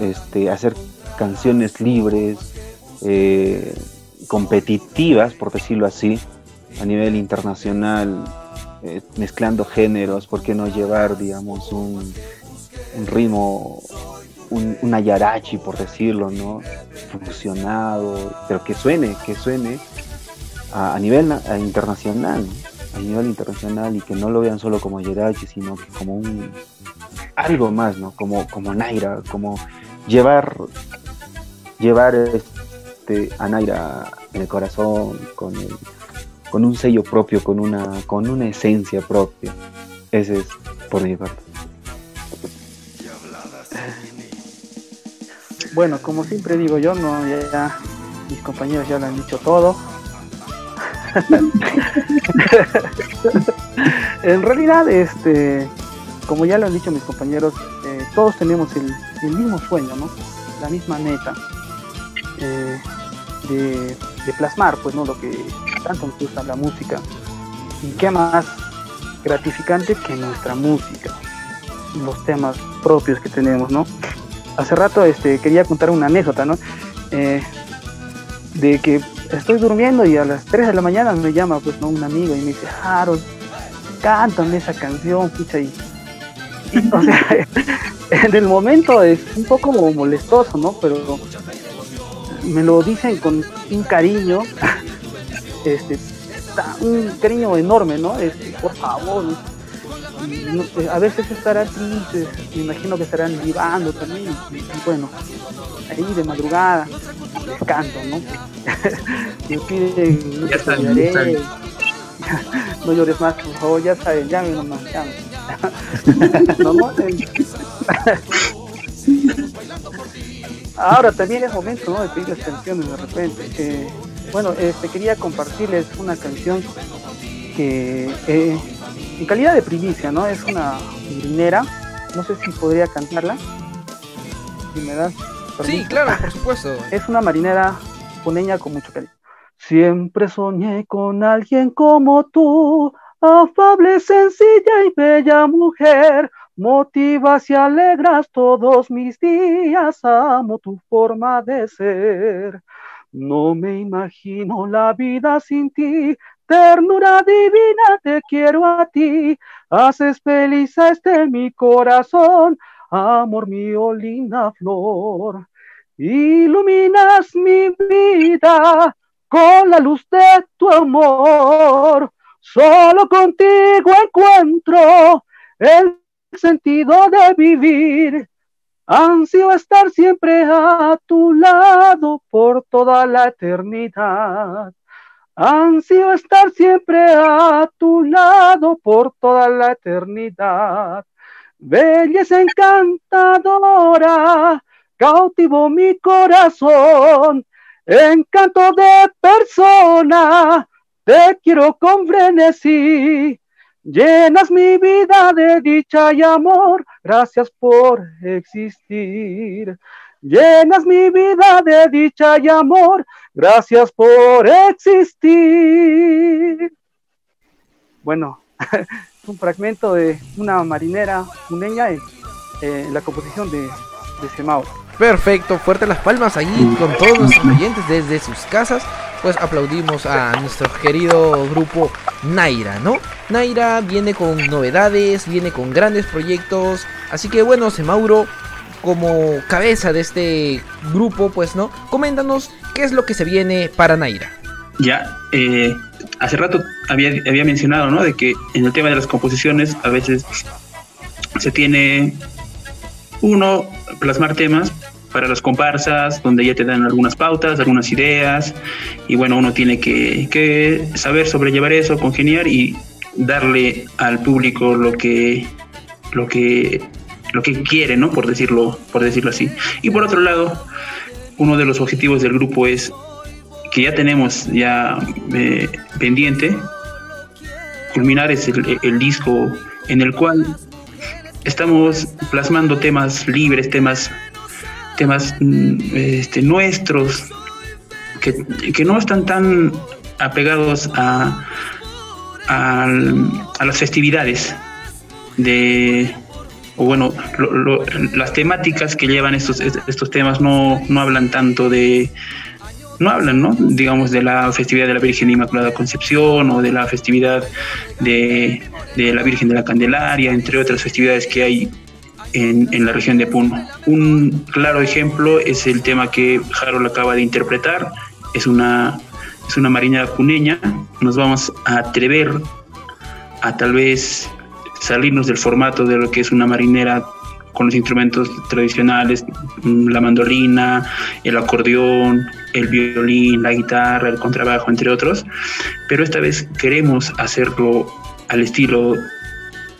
D: este, hacer canciones libres, eh, competitivas, por decirlo así, a nivel internacional eh, mezclando géneros, ¿por qué no llevar, digamos, un, un ritmo, un, un, ayarachi, por decirlo, ¿no? Fusionado, pero que suene, que suene a, nivel internacional, a nivel internacional y que no lo vean solo como ayarachi, sino que como un algo más, ¿no? Como, como Naira, como llevar, llevar este, a Naira en el corazón, con el con un sello propio, con una, con una esencia propia. Ese es por mi parte.
C: Bueno, como siempre digo yo, no ya, mis compañeros ya lo han dicho todo. en realidad, este, como ya lo han dicho mis compañeros, eh, todos tenemos el, mismo sueño, ¿no? La misma meta eh, de, de, plasmar, pues, ¿no? Lo que tanto nos gusta la música. Y qué más gratificante que nuestra música, los temas propios que tenemos, ¿no? Hace rato este, quería contar una anécdota, ¿no? Eh, de que estoy durmiendo y a las 3 de la mañana me llama pues ¿no? un amigo y me dice, Harold, cántame esa canción, pucha, y, o sea, en el momento es un poco molestoso, ¿no? Pero me lo dicen con un cariño este, un cariño enorme, ¿no? Este, por favor, a veces estarán tristes, me imagino que estarán vivando también, y, bueno, ahí de madrugada les canto, ¿no? me piden, no llores más, por favor, ya saben, llamen nomás, llamen. no, no, Ahora también es momento, ¿no? De pedir las canciones de repente. Eh, bueno, este, quería compartirles una canción que eh, en calidad de primicia, ¿no? Es una marinera. No sé si podría cantarla. Si me das.
A: Sí, claro, por supuesto.
C: Es una marinera poneña con mucho cariño. Siempre soñé con alguien como tú, afable, sencilla y bella mujer. Motivas y alegras todos mis días, amo tu forma de ser. No me imagino la vida sin ti, ternura divina, te quiero a ti. Haces feliz este mi corazón, amor mío, linda flor. Iluminas mi vida con la luz de tu amor. Solo contigo encuentro el sentido de vivir. Ansio estar siempre a tu lado por toda la eternidad. Ansio estar siempre a tu lado por toda la eternidad. Belleza encantadora, cautivo mi corazón. encanto de persona, te quiero con frenesí. Llenas mi vida de dicha y amor, gracias por existir. Llenas mi vida de dicha y amor, gracias por existir. Bueno, un fragmento de una marinera uneña en, en la composición de, de Semao.
A: Perfecto, fuerte las palmas ahí con todos nuestros oyentes desde sus casas. Pues aplaudimos a nuestro querido grupo Naira, ¿no? Naira viene con novedades, viene con grandes proyectos. Así que bueno, Semauro, como cabeza de este grupo, pues, ¿no? Coméntanos qué es lo que se viene para Naira.
B: Ya, eh, hace rato había, había mencionado, ¿no? De que en el tema de las composiciones a veces se tiene uno, plasmar temas para las comparsas, donde ya te dan algunas pautas, algunas ideas, y bueno, uno tiene que, saber sobrellevar eso, congeniar y darle al público lo que, lo que, lo que quiere, ¿no? Por decirlo, por decirlo así. Y por otro lado, uno de los objetivos del grupo es que ya tenemos ya eh, pendiente culminar es el disco en el cual estamos plasmando temas libres, temas, temas mm, este, nuestros, que, que, no están tan apegados a, a, a las festividades de o bueno, lo, las temáticas que llevan estos, estos temas no, no hablan tanto de, no hablan, ¿no? Digamos, de la festividad de la Virgen Inmaculada Concepción o de la festividad de, la Virgen de la Candelaria, entre otras festividades que hay en, la región de Puno. Un claro ejemplo es el tema que Harold acaba de interpretar, es una, es una marinera puneña, nos vamos a atrever a tal vez salirnos del formato de lo que es una marinera con los instrumentos tradicionales, la mandolina, el acordeón, el violín, la guitarra, el contrabajo, entre otros, pero esta vez queremos hacerlo al estilo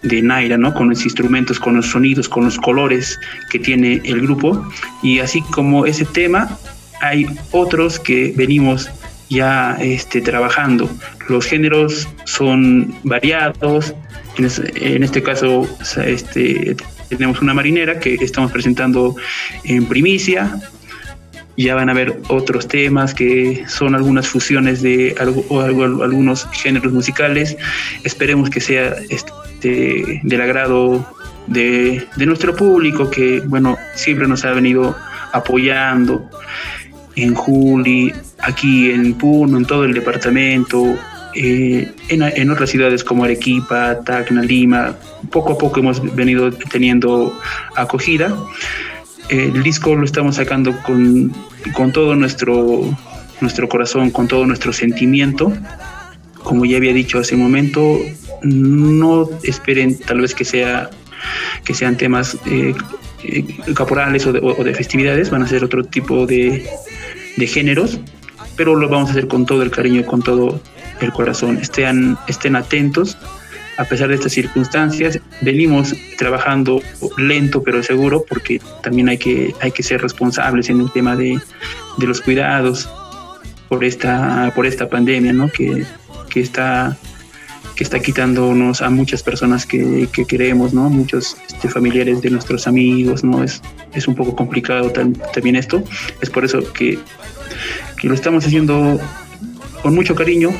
B: de Naira, ¿no? Con los instrumentos, con los sonidos, con los colores que tiene el grupo. Y así como ese tema, hay otros que venimos ya este, trabajando. Los géneros son variados. En, este, en este caso, este, tenemos una marinera que estamos presentando en primicia. Ya van a ver otros temas que son algunas fusiones de algo, algunos géneros musicales. Esperemos que sea este, del agrado de, de nuestro público que, bueno, siempre nos ha venido apoyando en Juli, aquí en Puno, en todo el departamento, eh, en, en, otras ciudades como Arequipa, Tacna, Lima, poco a poco hemos venido teniendo acogida. El disco lo estamos sacando con, con todo nuestro, nuestro corazón, con todo nuestro sentimiento. Como ya había dicho hace un momento, no esperen tal vez que sea que sean temas eh, eh, caporales o de, o de, festividades, van a ser otro tipo de, de géneros, pero lo vamos a hacer con todo el cariño, con todo el corazón. Estén, estén atentos. A pesar de estas circunstancias, venimos trabajando lento pero seguro porque también hay que, hay que ser responsables en el tema de, de los cuidados por esta, por esta pandemia ¿no? que, que, está, que está quitándonos a muchas personas que, que queremos, ¿no? muchos este, familiares de nuestros amigos. ¿no? Es, es un poco complicado también esto. Es por eso que, que lo estamos haciendo con mucho cariño,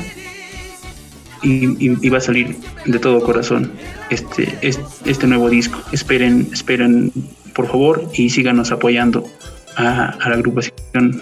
B: y, y, y, va a salir de todo corazón este, este, nuevo disco. Esperen, esperen por favor y síganos apoyando a, a la agrupación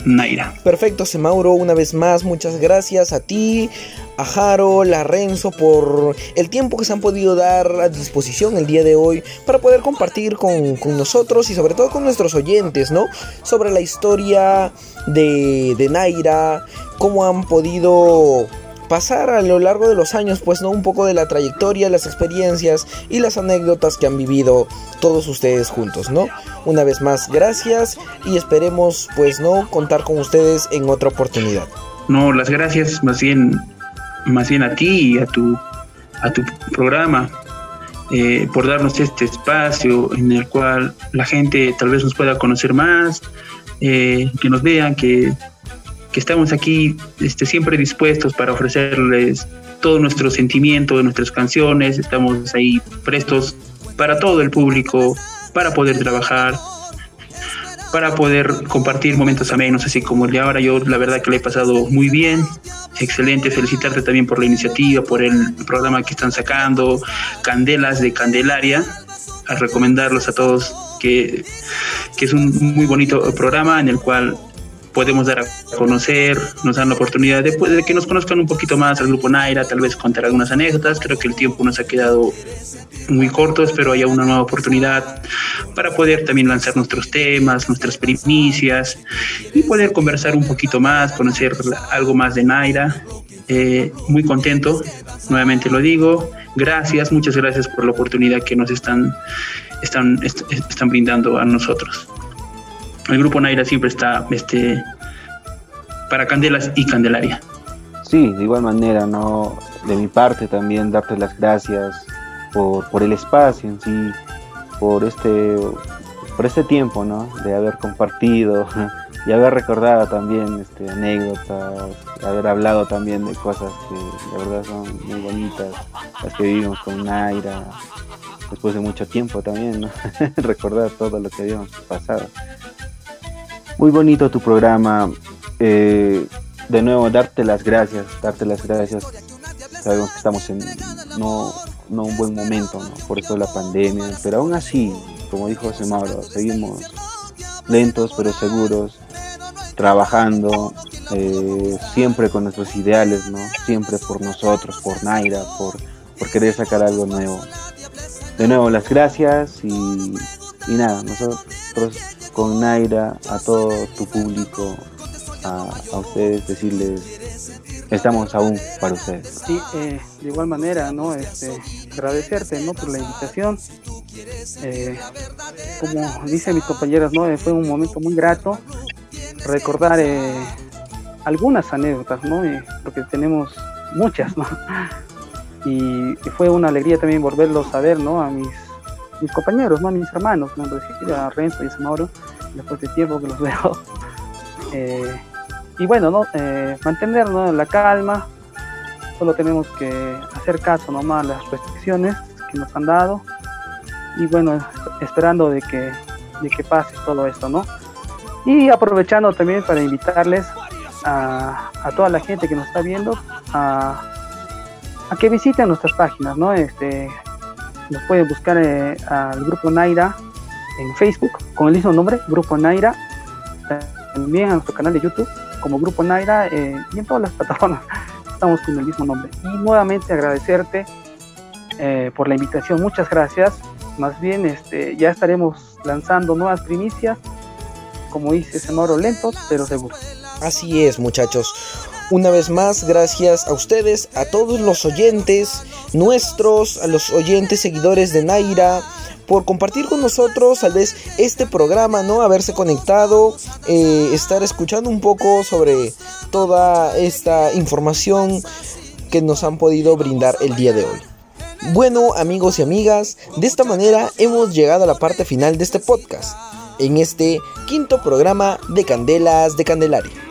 B: Naira.
A: Perfecto, Semauro, una vez más, muchas gracias a ti, a Harold, a Renzo por el tiempo que se han podido dar a disposición el día de hoy para poder compartir con, con nosotros y sobre todo con nuestros oyentes, ¿no? Sobre la historia de, de Naira, cómo han podido pasar a lo largo de los años, pues no un poco de la trayectoria, las experiencias y las anécdotas que han vivido todos ustedes juntos, ¿no? Una vez más, gracias y esperemos, pues no, contar con ustedes en otra oportunidad.
B: No, las gracias más bien, más bien a ti y a tu, a tu programa. Eh, por darnos este espacio en el cual la gente tal vez nos pueda conocer más, eh, que nos vean, que que estamos aquí este, siempre dispuestos para ofrecerles todo nuestro sentimiento de nuestras canciones, estamos ahí prestos para todo el público, para poder trabajar, para poder compartir momentos amenos, así como el de ahora. Yo la verdad que le he pasado muy bien, excelente, felicitarte también por la iniciativa, por el programa que están sacando, Candelas de Candelaria, a recomendarlos a todos que, que es un muy bonito programa en el cual podemos dar a conocer, nos dan la oportunidad de, de, que nos conozcan un poquito más al grupo Naira, tal vez contar algunas anécdotas. Creo que el tiempo nos ha quedado muy corto, espero haya una nueva oportunidad para poder también lanzar nuestros temas, nuestras primicias y poder conversar un poquito más, conocer algo más de Naira. Eh, muy contento, nuevamente lo digo. Gracias, muchas gracias por la oportunidad que nos están, están, est están brindando a nosotros el grupo Naira siempre está este, para Candelas y Candelaria.
D: Sí, de igual manera, ¿no? De mi parte también darte las gracias por, por el espacio en sí, por este, por este tiempo, ¿no? De haber compartido y haber recordado también este, anécdotas, haber hablado también de cosas que de verdad son muy bonitas, las que vivimos con Naira, después de mucho tiempo también, ¿no? recordar todo lo que habíamos pasado. Muy bonito tu programa. Eh, de nuevo, darte las gracias, darte las gracias. Sabemos que estamos en no, no un buen momento, ¿no? por eso la pandemia, pero aún así, como dijo José Mauro, seguimos lentos pero seguros, trabajando, eh, siempre con nuestros ideales, ¿no? siempre por nosotros, por Naira, por, querer sacar algo nuevo. De nuevo, las gracias y nada, nosotros con Naira, a todo tu público, a, ustedes, decirles, estamos aún para ustedes.
C: Sí, eh, de igual manera, ¿no? Este, agradecerte, ¿no? Por la invitación. Eh, como dicen mis compañeras, ¿no? Fue un momento muy grato recordar eh, algunas anécdotas, ¿no? porque tenemos muchas, ¿no? Y, y, fue una alegría también volverlos a ver, ¿no? A mis mis compañeros, ¿no? mis hermanos, ¿no? a Renzo y a Mauro, después de tiempo que los veo. Eh, y bueno, ¿no? Eh, mantener la calma, solo tenemos que hacer caso nomás a las restricciones que nos han dado y bueno, esperando de que, de que pase todo esto, ¿no? Y aprovechando también para invitarles a, a toda la gente que nos está viendo a, a que visiten nuestras páginas, ¿no? Este, nos pueden buscar eh, al grupo Naira en Facebook con el mismo nombre, Grupo Naira. También a nuestro canal de YouTube como Grupo Naira eh, y en todas las plataformas estamos con el mismo nombre. Y nuevamente agradecerte eh, por la invitación, muchas gracias. Más bien este, ya estaremos lanzando nuevas primicias, como dice Semoro, lentos pero seguros.
A: Así es, muchachos. Una vez más, gracias a ustedes, a todos los oyentes nuestros, a los oyentes seguidores de Naira, por compartir con nosotros tal vez este programa, ¿no? Haberse conectado, eh, estar escuchando un poco sobre toda esta información que nos han podido brindar el día de hoy. Bueno, amigos y amigas, de esta manera hemos llegado a la parte final de este podcast, en este quinto programa de Candelas de Candelaria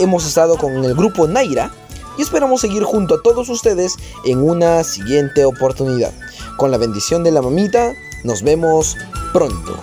A: hemos estado con el grupo Naira y esperamos seguir junto a todos ustedes en una siguiente oportunidad. Con la bendición de la mamita, nos vemos pronto.